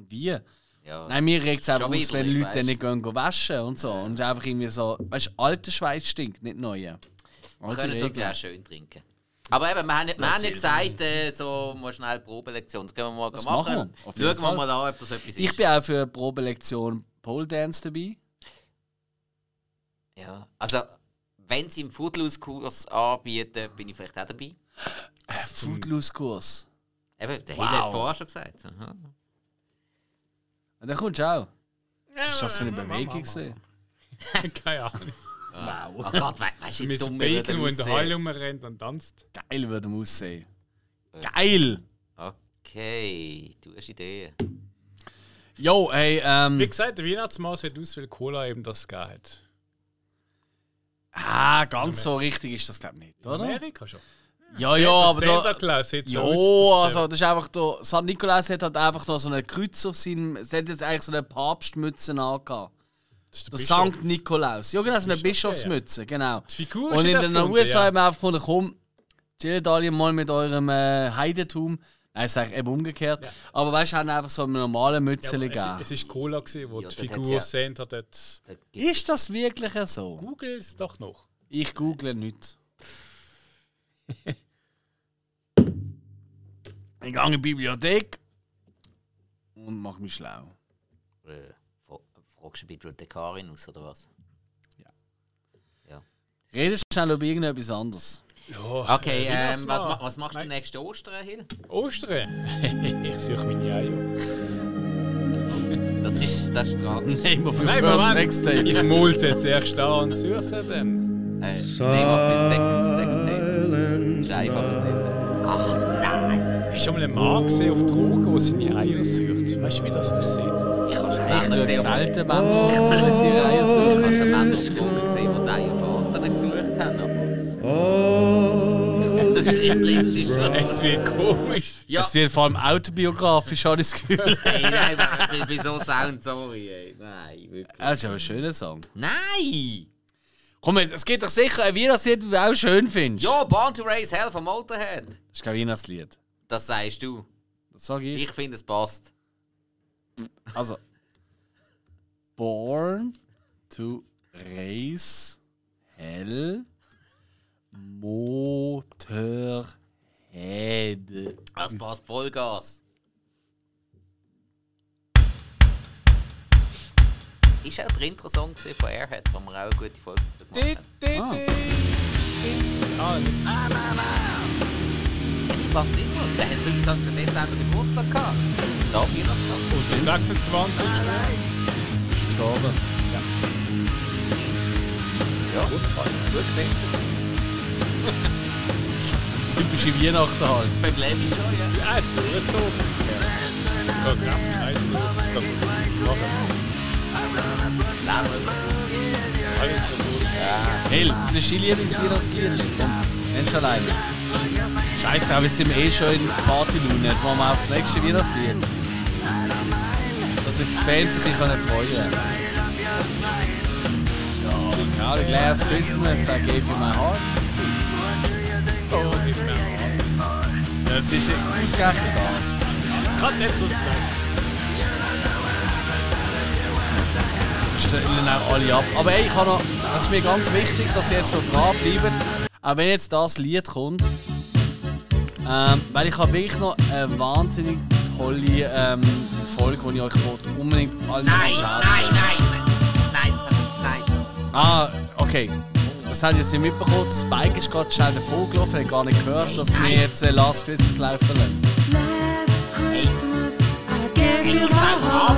Und wie? Ja. Nein, mir regt es einfach aus, wenn widerlich, Leute dann nicht gehen, gehen waschen und so. Und einfach irgendwie so. Weißt du, alter Schweiß stinkt, nicht neuer. Wir können ja auch schön trinken. Aber eben, wir haben nicht, wir haben nicht gesagt, äh, so mal schnell Probelektion. Das können wir mal Das machen. machen wir, Schauen wir mal an, ob das etwas Ich ist. bin auch für eine Probelektion Pole Dance dabei. Ja. Also, wenn sie im Footloose-Kurs anbieten, bin ich vielleicht auch dabei. Footloose-Kurs. Eben, der Wow. Hill hat vorher schon gesagt. Aha. Und dann kommst du auch. Ist das so eine Bewegung? gewesen? Keine Ahnung. Oh Gott, we weißt du, wie Mit dumm dem wir Bacon, der in der Halle rumrennt und tanzt. Geil würde man aussehen. Geil! Okay, du hast Ideen. Jo, hey, ähm. Wie gesagt, der Weihnachtsmann sieht aus wie Cola eben das gegeben hat. Ah, ganz so richtig ist das, glaube ich, nicht, oder? Amerika schon. Ja, ja, aber Santa da. Claus so Ja, also das ist einfach da. St. Nikolaus hat halt einfach noch so ein Kreuz auf seinem. Es hat jetzt eigentlich so eine Papstmütze angehabt. das ist Der Bischof. St. Nikolaus. Ja, genau, so eine Bischof, Bischofsmütze, genau. Die Figur Und ist in nicht den USA ja. haben wir einfach gefunden, komm, chillt alle mal mit eurem äh, Heidentum. Nein, ich sage eben umgekehrt. Aber weißt du, haben einfach so eine normale Mütze Ja, gegeben. es, es ist Cola, gewesen, wo Ja, die Figur ja- Santa dort. Da gibt's- Ist das wirklich so? Google es doch noch. Ich google nicht. [LAUGHS] ich gehe in die Bibliothek und mache mich schlau. Äh, fra- fragst du die Bibliothekarin aus, oder was? Redest schnell über irgendetwas anderes. Ja, Okay, äh, ähm, was, was machst du Nein. nächste Ostern, Hill? Ostern? [LAUGHS] ich suche meine Eier. Das ist, das ist tragisch. [LAUGHS] Nehmen wir für Nein, das. Sextape. Ich mol es jetzt erst an und suche sie dann. Äh, nehmen wir für Sex, Sextape. Ist einfach ein Gott, nein. Hast du schon mal einen Mann gesehen auf Drogen, der seine Eier sucht? Weißt du, wie das aussieht? Ich habe schon Ich Männer gesehen, selten Männer, ich suche sie Reihe ich suchen. habe schon Männer auf Drogen gesehen, die die Eier von anderen gesucht haben. Aber Oh, das ist realistisch. [LAUGHS] Es wird komisch. Ja, Es wird vor allem autobiografisch, habe ich das Gefühl. [LAUGHS] ey, nein, wieso Sound, sorry, ey. Nein, wirklich. Das ist ja ein schöner Song. Nein! Komm jetzt, es gibt doch sicher ein Weihnachtslied, das du auch schön findest. Ja, Born to Raise Hell von Motorhead. Das ist kein Weihnachtslied. Das sagst du. Das sage ich. Ich finde, es passt. Also. Born to raise hell Motorhead. Das passt Vollgas. Ist auch der Intro-Song von Airhead, wo wir auch eine gute Folge dazu gemacht haben. Ah. Ah, nicht. Die passt immer. Der hat 15. Dezember Geburtstag gehabt. Da Weihnachtssong. Und der 26. Ist gestorben. Ja, gut, gut gesehen. [LAUGHS] Typische Weihnachten halt. Beim Levi schon, ja. Ja, jetzt durchgezogen. Programm, scheiße. Alles kaputt. Hell, das ist dein Lieblingsweihnachtslied. Komm, nennst du alleine. Scheiße, aber jetzt sind eh schon in Partylaune. Jetzt machen wir auch das nächste Weihnachtslied. Dass sich die Fans sich freuen Ja, genau, Last Christmas, I gave you my heart. Oh. Das ist ausgerechnet das. Kann nicht so sein. Stellen auch alle ab. Aber ey, ich habe noch, das ist mir ganz wichtig, dass ihr jetzt noch dranbleibt. Auch wenn jetzt das Lied kommt. Ähm, weil ich habe wirklich noch eine wahnsinnig tolle ähm, Folge, die ich euch wollte unbedingt allen Nein, ans Herz nein, nein, nein. Nein, das hat nein. Ah, okay. Das habt ihr jetzt nicht mitbekommen. Spike ist gerade schnell davor gelaufen, hat gar nicht gehört, dass wir jetzt äh, Last Christmas laufen lassen. Last Christmas, I gave you Ich my heart.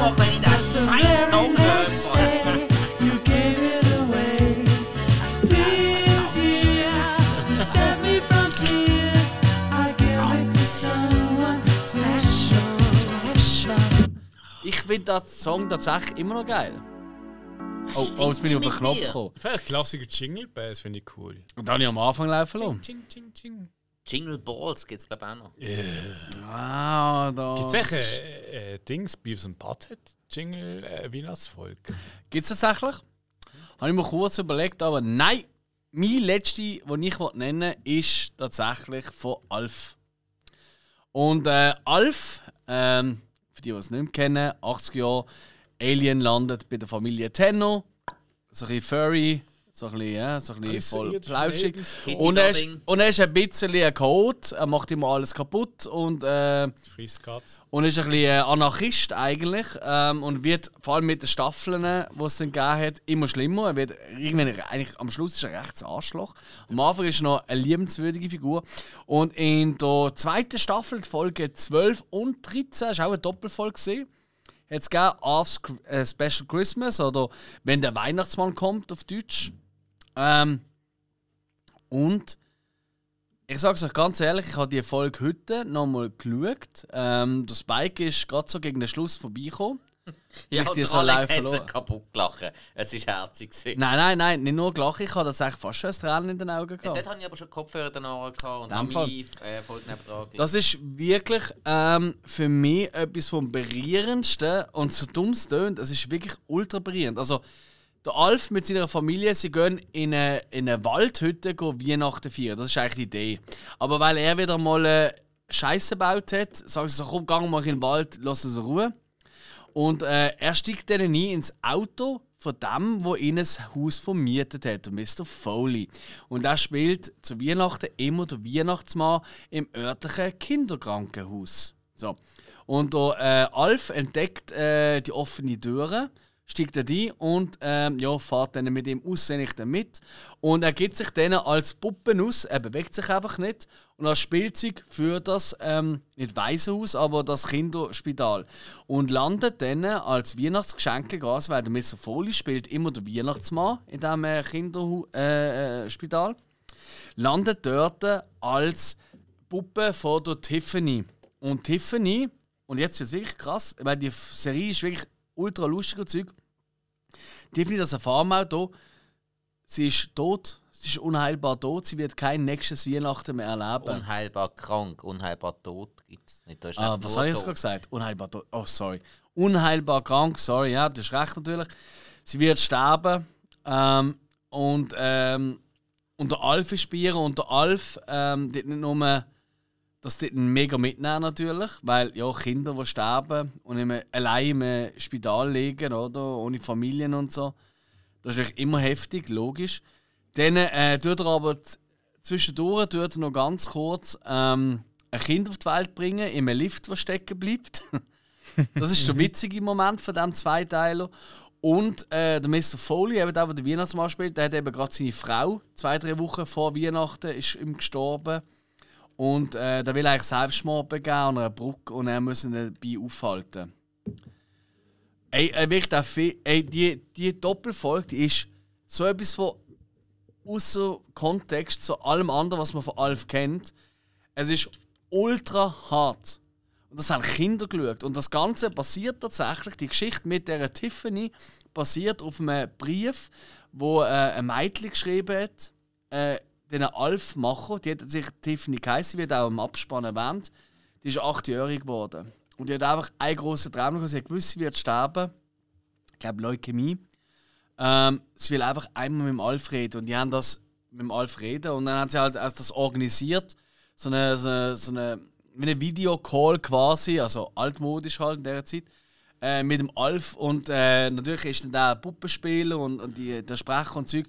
Finde den Song tatsächlich immer noch geil. Oh, oh jetzt bin ich auf den Knopf gekommen. Vielleicht Klassiker Jingle Bells finde ich cool. Und dann habe ich am Anfang laufen lassen. Ching, ching, ching. Jingle Balls gibt es glaube ich auch noch. Ah, da. Gibt es echt äh, äh, Dings, Beavis und Butthead? Jingle äh, Weihnachtsfolge? Gibt es tatsächlich? Habe ich mir kurz überlegt, aber nein. Mein letzte, den ich nennen will, ist tatsächlich von Alf. Und äh, Alf, ähm, für die, die es nicht mehr kennen, 80 Jahre, Alien landet bei der Familie Tenno. So ein bisschen furry, so ein bisschen, ja, so ein bisschen voll Außerirdische flauschig. Aliens. Und er, ist, und er ist ein bisschen ein Chaot, er macht immer alles kaputt und äh, Frisst Katz. und ist ein bisschen äh, Anarchist eigentlich ähm, und wird vor allem mit den Staffeln, die es dann gegeben hat, immer schlimmer. Er wird irgendwann eigentlich am Schluss ist er ein rechtes Arschloch. Am Anfang ist er noch eine liebenswürdige Figur und in der zweiten Staffel, die Folge 12 und 13, ist auch eine Doppelfolge gesehen. Jetzt gegeben Af's äh, Special Christmas oder wenn der Weihnachtsmann kommt auf Deutsch. Ähm, und ich sage es euch ganz ehrlich, ich habe die Folge heute nochmal geschaut. Ähm, der Spike ist gerade so gegen den Schluss vorbeigekommen. [LAUGHS] Ja, Ich der so Alex hat verloren. kaputt gelacht. Es war herzig. gewesen. Nein, nein, nein, nicht nur gelacht, ich habe das eigentlich fast schon ein Tränen in den Augen Ja, gehabt. dort hatte ich aber schon Kopfhörer in den Ohren gehabt und habe meine äh, Folge nebendran. Das ist wirklich ähm, für mich etwas vom berührendsten und so dumm es tönt, es ist wirklich ultra berührend. Also, der Alf mit seiner Familie, sie gehen in eine, in eine Waldhütte Weihnachten feiern. Das ist eigentlich die Idee. Aber weil er wieder mal äh, Scheiße gebaut hat, sagen sie so, komm, geh mal in den Wald, lass uns Ruhe. Und äh, er steigt dann ein ins Auto von dem, wo ihn das Haus vermietet hat, Mr. Foley. Und er spielt zu Weihnachten immer der Weihnachtsmann im örtlichen Kinderkrankenhaus. So. Und der äh, Alf entdeckt äh, die offene Türe, steigt er rein und ähm, ja, fährt dann mit ihm aussehend dann mit. Und er gibt sich dann als Puppen aus, er bewegt sich einfach nicht. Und als Spielzeug für das, ähm, nicht Waisenhaus, aber das Kinderspital. Und landet dann als Weihnachtsgeschenk quasi, weil der Mr. Foley spielt immer der Weihnachtsmann in diesem äh, Kinderspital. Äh, äh, landet dort als Puppe von der Tiffany. Und Tiffany, und jetzt wird es wirklich krass, weil die Serie ist wirklich ultra lustiger Zeug. Tiffany, das erfahren wir auch hier, sie ist tot, sie ist unheilbar tot, sie wird kein nächstes Weihnachten mehr erleben. Unheilbar krank, unheilbar tot gibt es nicht. Ist Ah, was habe ich jetzt gerade gesagt? Unheilbar tot. Oh, sorry. Unheilbar krank, sorry, ja, das ist recht natürlich. Sie wird sterben. Ähm, und, ähm, und der Alf ist bei ihr und der Alf, ähm, nicht nur, das dort mega mitnehmen natürlich, weil ja, Kinder, die sterben und immer allein im Spital liegen, oder? Ohne Familien und so. Das ist natürlich immer heftig, logisch. Dann äh, tut er aber zwischendurch tut er noch ganz kurz ähm, ein Kind auf die Welt bringen, in einem Lift, der stecken bleibt. [LAUGHS] das ist der witzige Moment von diesem Zweiteiler. Und äh, der Mr. Foley, eben der, der den Weihnachtsmann spielt, der hat eben gerade seine Frau, zwei, drei Wochen vor Weihnachten, ist ihm gestorben. Und äh, der will eigentlich Selbstmord begehen an einer Brücke und er muss ihn dabei aufhalten. Ey, äh, wirklich, ey, die, die Doppelfolge, die ist so etwas von außer Kontext zu allem anderen, was man von Alf kennt. Es ist ultra hart. Und das haben Kinder geschaut. Und das Ganze basiert tatsächlich, die Geschichte mit der Tiffany basiert auf einem Brief, wo äh, ein Mädchen geschrieben hat, äh, den Alf Macher, die hat sich Tiffany geheißen, wird auch im Abspann erwähnt, die ist achtjährig geworden. Und die hat einfach einen grossen Traum gehabt, sie hat gewusst, sie wird sterben. Ich glaube, Leukämie. Ähm, sie will einfach einmal mit dem Alf reden. Und die haben das mit dem Alf reden. Und dann haben sie halt also das organisiert. So eine, so eine, so eine, eine Videocall quasi, also altmodisch halt in dieser Zeit. Äh, mit dem Alf. Und äh, natürlich ist dann der Puppenspieler und, und die, der Sprecher und Zeug.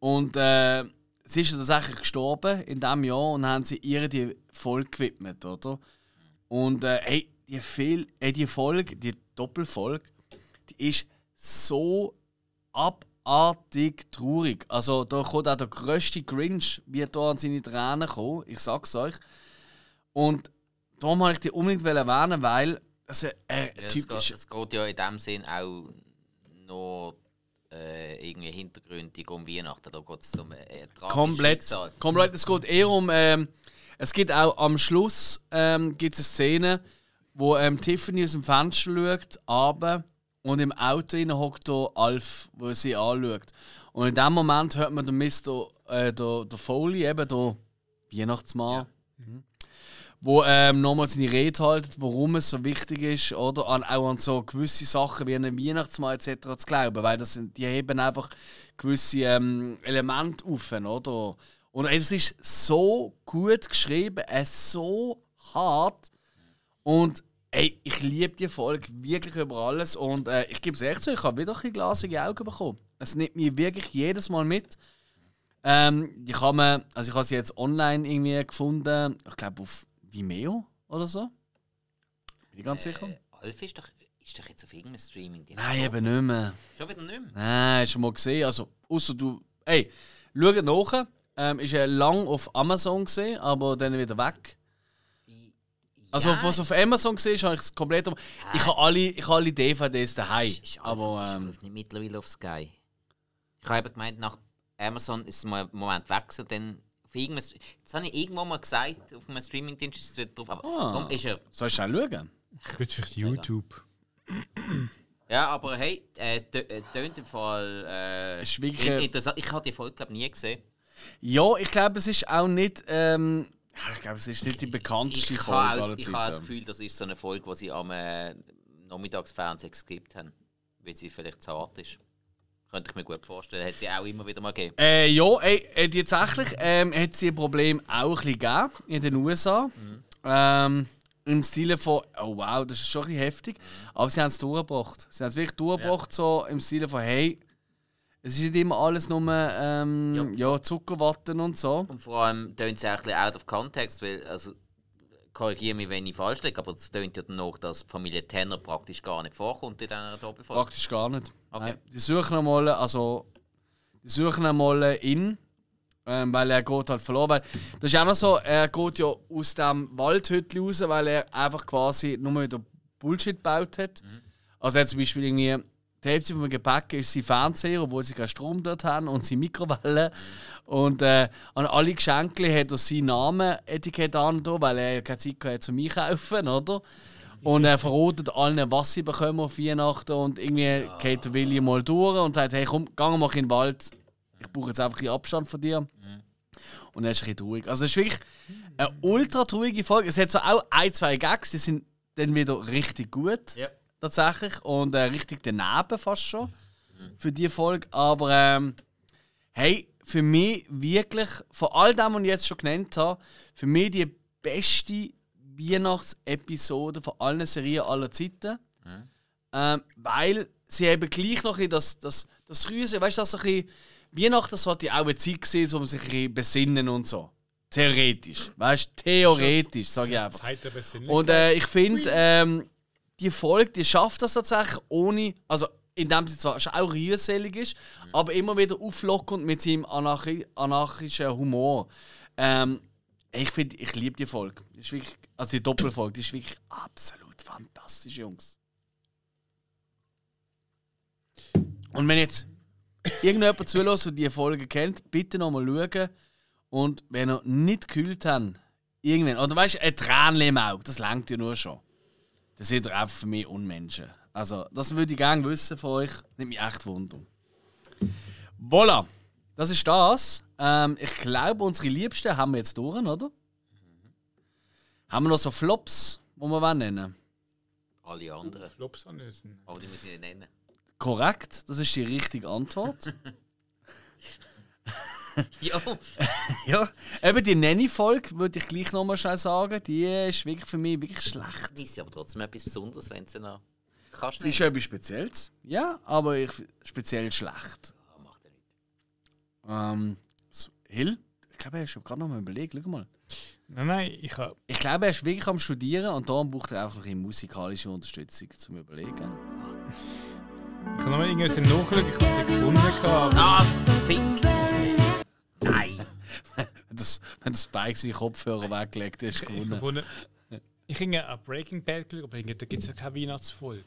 Und äh, sie ist tatsächlich gestorben in diesem Jahr und haben sie ihr die Folge gewidmet, oder? Und äh, ey, die, Fil ey, die Folge, die Doppelfolge, die ist so abartig traurig. Also da kommt auch der grösste Grinch, wie da an seine Tränen kommen. Ich sag's euch. Und darum wollte ich die unbedingt erwähnen, weil es ein äh, Ja, es, typisch... geht, es geht ja in dem Sinn auch noch äh, irgendwie hintergründig um Weihnachten. Da geht es um äh, Komplett. Schicksal. Komplett. Es geht eher um. Ähm, es gibt auch am Schluss ähm, gibt's eine Szene, wo ähm, Tiffany aus dem Fenster schaut, aber und im Auto hockt Alf, wo sie anschaut. Und in dem Moment hört man den Mr. Äh, der, der Foley, eben der Weihnachtsmann, mhm. Wo ähm, nochmal seine Rede haltet, warum es so wichtig ist, oder an, auch an so gewisse Sachen wie einen Weihnachtsmann etc. zu glauben, weil das sind, die heben einfach gewisse ähm, Elemente auf, oder? Und es ist so gut geschrieben, es so hart und ey, ich liebe die Folge wirklich über alles und äh, ich gebe es echt zu, ich habe wieder ein glasige Augen bekommen. Es nimmt mich wirklich jedes Mal mit. Ähm, die kann also ich habe sie jetzt online irgendwie gefunden, ich glaube auf Vimeo oder so. Bin ich ganz sicher? Äh, Alf ist doch, ist doch jetzt auf irgendeinem Streaming. Nein, eben nicht mehr. Schon wieder nicht mehr. Nein, hast du mal gesehen. Also, außer du. Ey, schau nach. Ähm, ist ja lang auf Amazon gesehen, aber dann wieder weg. Also, Ja. was auf Amazon gesehen habe ich es komplett. um- Ich habe alle, ich habe alle DVDs daheim. Ist, ist Aber ist ähm, nicht mittlerweile auf Sky. Ich habe eben gemeint, nach Amazon ist es mal einen Moment wechseln, dann auf irgendeinem, jetzt habe ich irgendwo mal gesagt, auf einem Streamingdienst ist es wieder drauf, aber Ah. warum ist er soll ich schnell schauen? Gut, vielleicht YouTube. Ja, aber hey, äh, äh, tönt im Fall. Äh, Ist interessant. Ich habe die Folge glaub, nie gesehen. Ja, ich glaube, es ist auch nicht. Ähm, ich glaube, es ist nicht die bekannteste Ich Folge habe aller auch- ich habe das. Gefühl, das ist so eine Folge, die sie am äh, Nachmittagsfernsehen geskippt haben, weil sie vielleicht zu hart ist. Könnte ich mir gut vorstellen. Hat sie auch immer wieder mal gegeben. Äh, ja, ey, äh, tatsächlich ähm, hat sie ein Problem auch ein bisschen gegeben in den USA. Ähm, Im Stile von, oh wow, das ist schon ein bisschen heftig. Aber sie haben es durchgebracht. Sie haben es wirklich durchgebracht, so im Stile von, hey, es ist nicht immer alles nur ähm, ja. Zuckerwatten und so. Und vor allem tönt sie auch ein bisschen out of context, weil, also, korrigiere mich, wenn ich falsch liege, aber es tönt ja dann noch, dass die Familie Tanner praktisch gar nicht vorkommt in dieser Doppelfolge. Praktisch gar nicht. Okay. Nein, Die suchen einmal, also, die suchen einmal ihn, ähm, weil er geht halt verloren. Weil, das ist auch noch so, er geht ja aus dem Waldhütte raus, weil er einfach quasi nur wieder Bullshit gebaut hat. Also er hat zum Beispiel irgendwie, die Hälfte vom Gepäck ist sein Fernseher, obwohl sie keinen Strom dort haben, und seine Mikrowelle. Und äh, an alle Geschenke hat er sein Namenetikett an, da, weil er ja keine Zeit hatte zum Einkaufen, oder? Und er verrotet allen, was sie bekommen auf Weihnachten. Und irgendwie geht der Willi mal durch und sagt: Hey, komm, geh mal in den Wald. Ich brauche jetzt einfach ein Abstand von dir. Und er ist ein bisschen traurig. Also, es ist wirklich eine ultra traurige Folge. Es hat so auch ein, zwei Gags, die sind dann wieder richtig gut. Ja. Tatsächlich. Und äh, richtig daneben fast schon. Für die Folge. Aber ähm, hey, für mich wirklich, von all dem, was ich jetzt schon genannt habe, für mich die beste Weihnachtsepisode von allen Serien aller Zeiten. Ähm, weil sie eben gleich noch ein bisschen das, das, das Rüse, weißt du, das so ein bisschen, Weihnachten das sollte auch eine Zeit wo man sich ein bisschen besinnen und so. Theoretisch. Weißt du, theoretisch, sage ich einfach. Zeit der Besinnlichkeit. Und äh, ich finde, ähm, die Folge, die schafft das tatsächlich ohne, also indem sie zwar schon auch rührselig ist, aber immer wieder auflockend mit seinem anarchi anarchischen Humor. Ähm, ich finde, ich liebe die Folge. Die ist wirklich, also die Doppelfolge, die ist wirklich absolut fantastisch, Jungs. Und wenn jetzt irgendjemand zulässt und die Folge kennt, bitte nochmal schauen. Und wenn ihr nicht gekühlt habt, irgendwann, oder weißt du, ein Tränchen im Auge, das langt ja nur schon. Das sind einfach für mich Unmenschen. Also, das würde ich gerne wissen von euch. Nimmt mich echt Wunder. Voilà, das ist das. Ähm, ich glaube, unsere Liebsten haben wir jetzt durch, oder? Haben wir noch so Flops, die wir nennen Alle anderen. Flops anlösen. Aber die muss ich nicht nennen. Korrekt, das ist die richtige Antwort. [LAUGHS] [LAUGHS] Ja, ja, eben die Nanny-Folge würde ich gleich nochmal schnell sagen. Die ist wirklich für mich wirklich schlecht. das ist aber trotzdem etwas Besonderes, wenn sie noch. Kannst du Sie ist etwas Spezielles, ja, aber ich, speziell schlecht. Ah, macht er nicht. Ähm, so, Hill? Ich glaube, er ist gerade noch mal überlegt. Schau mal. Nein, nein, ich habe. Ich glaube, er ist wirklich am Studieren und darum braucht er einfach noch ein musikalische Unterstützung zum Überlegen. Ich habe nochmal irgendwas nachgeschaut, ich habe es gefunden. Ah, Fick! Nein! [LAUGHS] Wenn das, wenn das Spike seinen Kopfhörer weggelegt ist, gewonnen. ich habe an Breaking Bad geschaut, aber da gibt es ja keine Weihnachtsfolge.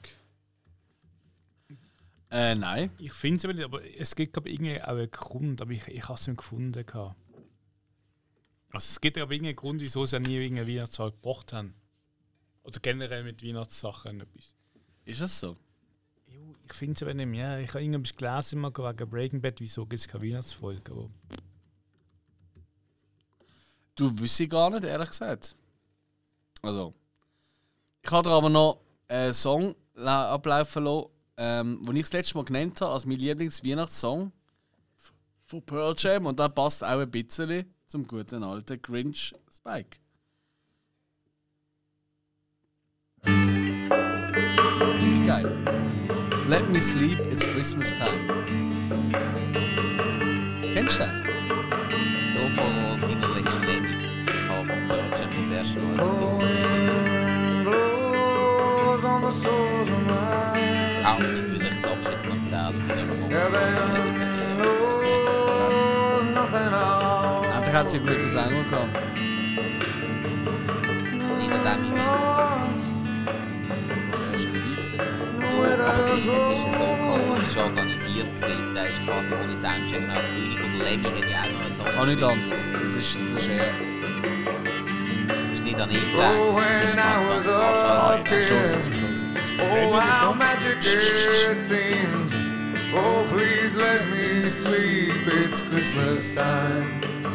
Äh, nein. Ich finde es aber nicht, aber es gibt glaube ich irgendwie auch einen Grund, aber ich, ich habe es nicht gefunden. gehabt. Also es gibt aber irgendeinen Grund, wieso sie nie irgendeine Weihnachtszahl gebracht haben. Oder generell mit Weihnachtssachen etwas. Ist das so? Jo, Ich finde es aber nicht mehr. Ich habe irgendwas gelesen mal wegen Breaking Bad, wieso gibt es keine Weihnachtsfolge. Aber Du wüsste ich gar nicht, ehrlich gesagt. Also. Ich habe dir aber noch einen Song la- ablaufen lassen, ähm, den ich das letzte Mal genannt habe als mein Lieblings-Weihnachtssong von Pearl Jam. Und der passt auch ein bisschen zum guten alten Grinch Spike. Geil. Let me sleep, it's Christmas time. Kennst du den? Nur von deiner letzten Sendung. Ich habe von Pearl Jam das erste Mal gesehen. Auch natürlich das Abschiedskonzert von der Endlich hat sie einen guten Sänger gehabt. Ich und dem im Er ist schon dabei gewesen. Aber es ist, es ist so chaotisch organisiert. Gewesen. Der ist quasi ohne Soundcheck nach Bühne. Und Lemmy hat ja auch noch so Kann nicht anders. Das ist, das ist eher. Es ist nicht an ihn gedacht. Es ist ganz, ganz Ah, wahrscheinlich. jetzt zum Schluss, zum Schluss. Oh, how magic it seems. Oh, please let me sleep. It's Christmas time.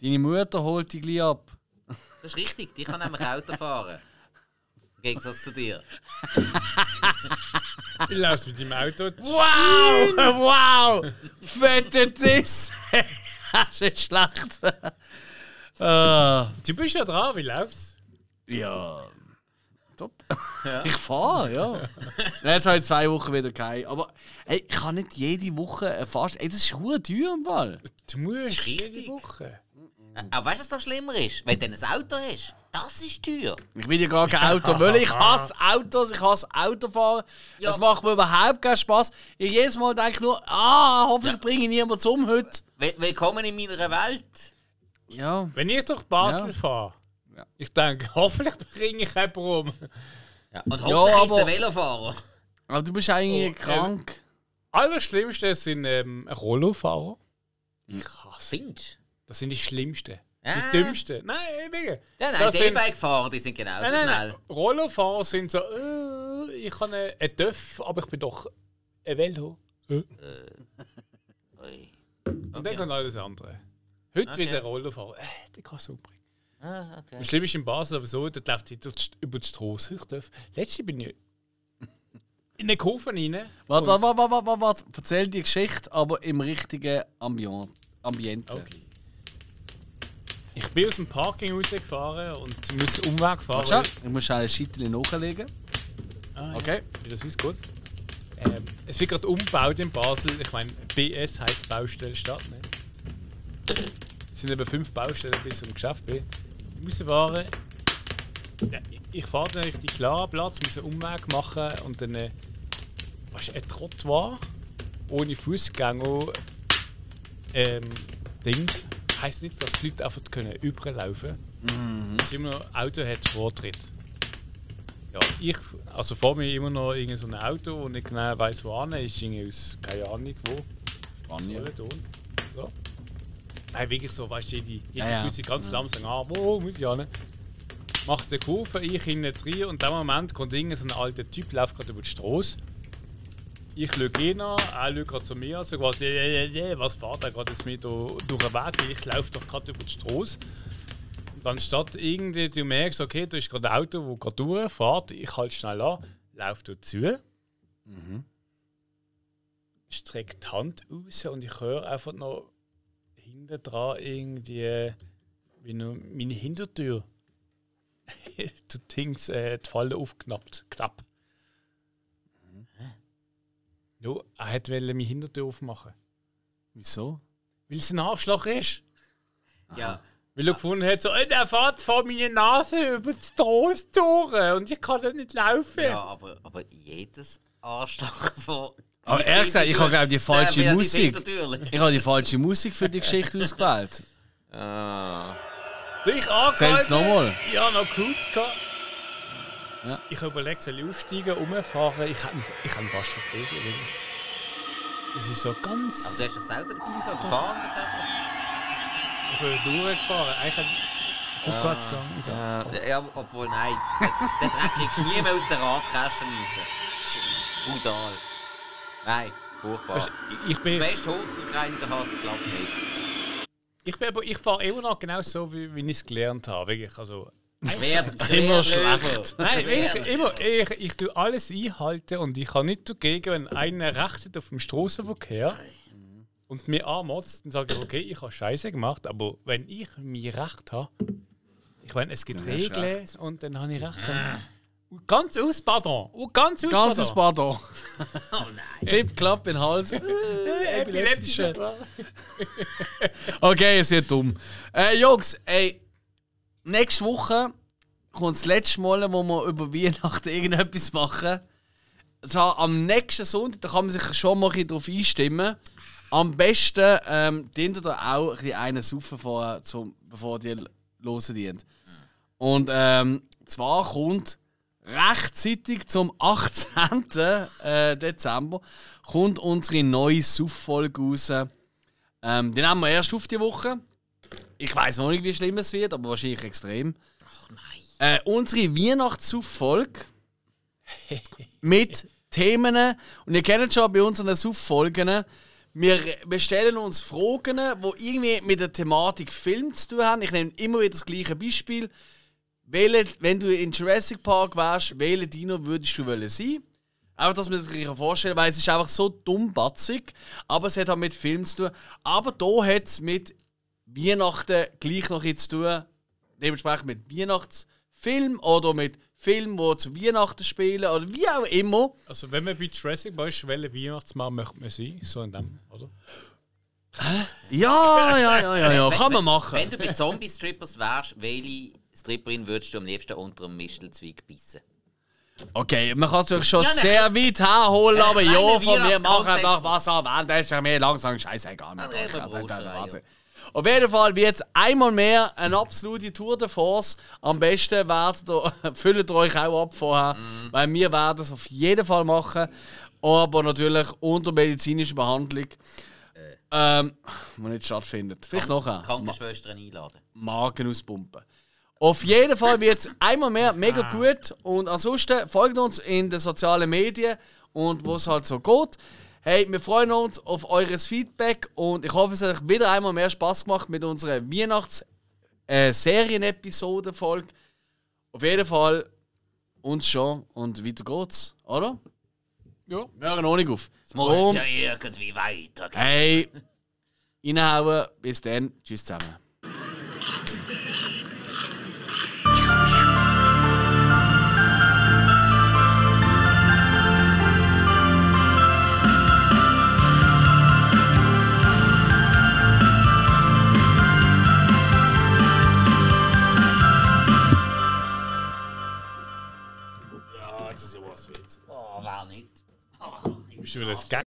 Deine Mutter holt dich gleich ab. Das ist richtig, die kann nämlich Auto fahren. Im Gegensatz zu dir. ich laufe mit dem Auto. [LAUGHS] Wow! Wow! Fette Diss! das ist nicht schlecht. Ah, Du bist ja dran, wie läuft's? ja. Top. Ich fahre, ja. Jetzt habe ich zwei Wochen wieder kein. Aber ey, ich kann nicht jede Woche äh, fast. Ey, das ist hure teuer im Fall. Du musst ist jede. Woche. Äh, Aber weißt du, was noch schlimmer ist? Wenn du ein Auto hast, das ist teuer. Ich will ja gar kein Auto [LAUGHS] wollen. Ich hasse Autos, ich hasse Autofahren. Ja. Das macht mir überhaupt keinen Spaß. Ich jedes Mal denke nur, ah, hoffentlich bringe ich niemanden um heute. Will willkommen in meiner Welt. Ja. Wenn ich durch Basel Ja. fahre, Ja. ich denke, [LAUGHS] hoffentlich bringe ich jemanden um. Ja, und hoffentlich ist aber- er Velofahrer. Aber du bist eigentlich Oh, krank. Allerschlimmste sind ähm, Rollofahrer. Ich hasse. Findest Das sind die schlimmsten. Ah. Die dümmsten. Nein, wirklich. Ja, nein, Das die sind- E-Bike-Fahrer, die sind genauso Nein, nein, schnell. nein. Rollofahrer sind so, äh, ich kann ein ein Döff, aber ich bin doch ein Velo. Ui. Und dann Okay. kommt alles andere. Heute Okay. wieder Rollofahrer. Äh, den kannst du umbringen. Ah, okay. Das Schlimme ist in Basel aber so, dort läuft die- über die Straße. Ich darf. Letztes bin ich in eine Kurve rein. Warte, warte, warte, warte, warte, warte. Erzähl die Geschichte, aber im richtigen Ambient Ambiente. Okay. Ich bin aus dem Parking rausgefahren und muss Umweg fahren. Schon, ich muss schnell ein Scheitchen nachlegen. Ah, Okay. Ja, das ist gut. Ähm, es wird gerade umgebaut in Basel. Ich meine, BS heisst Baustellenstadt. Ne? Es sind eben fünf Baustellen bis zum Geschäft bin. Ich muss fahren. Ja, ich- fahre dann richtig klar Platz, muss einen Umweg machen und dann äh, was ein Trottoir ohne Fußgänger ähm, Dings heisst nicht, dass die Leute einfach können überlaufen können. Dass immer noch Auto hat Vortritt. Ja, ich, also vor mir immer noch irgend so ein Auto und nicht genau weiß wo an ist, irgendwie aus keine Ahnung wo. Spanien. So. Nein, wirklich so, weißt du, jede, jede Ja, ja. sich ganz langsam an, wo muss ich hin? Macht eine Kurve, ich hinten drin und in dem Moment kommt irgend so ein alter Typ, läuft gerade über die Straße. Ich schaue ihn an, er schaut gerade zu mir, so quasi, ja, ja, was fährt er gerade jetzt mit durch den Weg? Ich laufe doch gerade über die Straße. Und anstatt irgendwie, du merkst, okay, da ist gerade ein Auto, das gerade durchfährt, ich halte schnell an, laufe da zu. Streckt die Hand raus und ich höre einfach noch hinten dran irgendwie, wie noch meine Hintertür. [LAUGHS] du Dings, äh, die Falle aufknappt, knapp. Ja, er hat wollte meine Hintertür aufmachen. Wieso? Weil es ein Arschloch ist. Ja, Weil er gefunden hat, so, «Äh, der fährt vor meine Nase über die Straße durch und ich kann da nicht laufen. Ja, aber, aber jedes Arschloch [LAUGHS] von. Aber ehrlich gesagt, ich habe, glaube ich, die falsche Der wird Musik. Natürlich. Ich habe die falsche Musik für die Geschichte [LAUGHS] ausgewählt. Ah. So, ich Zähl's angehalten. nochmal. Ja, noch gut gehabt. Ja. Ich habe überlegt, soll ich aussteigen, umfahren. Ich habe ich ihn fast wirklich. Das ist so Aber ganz. du hast doch selber dabei so gefahren. Ich bin durchgefahren. Eigentlich rückwärts gegangen. So. Äh, ja, obwohl, nein. Den, den Dreck kriegst du nie mehr aus der Radkästen raus. Brutal. Nein, furchtbar. Ich- Ich bin, Das meiste Hochdruckreiniger hast klappt nicht. ich bin aber, ich fahre immer noch genau so, wie, wie ich es gelernt habe. Wirklich. Also, Wer, Immer schlecht. Nein, Wer- ich, immer, ich, ich tue alles einhalten und ich kann nicht dagegen, wenn einer recht hat auf dem Straßenverkehr und mir anmotzt, dann sage ich, okay, ich habe Scheiße gemacht, aber wenn ich mir recht habe, ich meine, es gibt Regeln und dann habe ich recht. Dann, ganz aus, pardon. Oh, ganz aus, Ganzes pardon. Pardon. [LAUGHS] Clip, klapp in den Hals. [LAUGHS] Äh, Epileptische. [LAUGHS] Okay, es wird dumm. Äh, Jungs, ey, nächste Woche kommt das letzte Mal, wo wir über Weihnachten irgendetwas machen. So, am nächsten Sonntag, da kann man sich schon mal ein darauf einstimmen. Am besten, ähm, dient da auch ein einen saufen vorher, zum, bevor die losen dient. Und ähm, zwar kommt rechtzeitig zum 18. äh, Dezember kommt unsere neue Suff-Folge raus. Ähm, die nehmen wir erst auf die Woche. Ich weiß noch nicht, wie schlimm es wird, aber wahrscheinlich extrem. Äh, unsere Weihnachtssuff-Folge mit Themen. Und ihr kennt schon bei unseren Suff-Folgen, wir, wir stellen uns Fragen, die irgendwie mit der Thematik Film zu tun haben. Ich nehme immer wieder das gleiche Beispiel. Welche, wenn du in Jurassic Park wärst, welche Dino würdest du wollen sein? Einfach, dass man sich das vorstellen kann, weil es ist einfach so dummbatzig, aber es hat auch mit Film zu tun. Aber hier hat es mit Weihnachten gleich noch jetzt zu tun. Dementsprechend mit Weihnachtsfilm oder mit Filmen, die zu Weihnachten spielen oder wie auch immer. Also, wenn man bei Jurassic Park ist, welcher Weihnachtsmann möchte man sein? So in dem, oder? Ja, ja, ja, ja, ja. Wenn- kann man wenn- machen. Wenn du bei Zombie-Strippers wärst, welche Stripperin würdest du am liebsten unter einem Mistelzweig bissen? Okay, man kann es natürlich schon Ja, ne, sehr weit herholen, aber ja, von mir machen einfach was an Wand, das ist ja mir langsam scheißegal. mehr. Auf jeden Fall wird es einmal mehr eine absolute Tour de Force. Am besten werdet ihr, [LAUGHS] füllt ihr euch auch ab vorher, Mhm. weil wir werden es auf jeden Fall machen. Aber natürlich unter medizinischer Behandlung. Ähm, die nicht stattfindet. Vielleicht nachher. Krankenschwestern einladen. Magen auspumpen. Auf jeden Fall wird es einmal mehr mega gut. Und ansonsten folgt uns in den sozialen Medien und wo es halt so geht. Hey, wir freuen uns auf eures Feedback und ich hoffe, es hat euch wieder einmal mehr Spaß gemacht mit unserer Weihnachts-Serien-Episode-Folge. Auf jeden Fall uns schon und weiter geht's, oder? Ja. Wir hören auch nicht auf. Es muss Drum, ja irgendwie weitergehen. hey, reinhauen. Bis dann. Tschüss zusammen. schon wieder das Gag?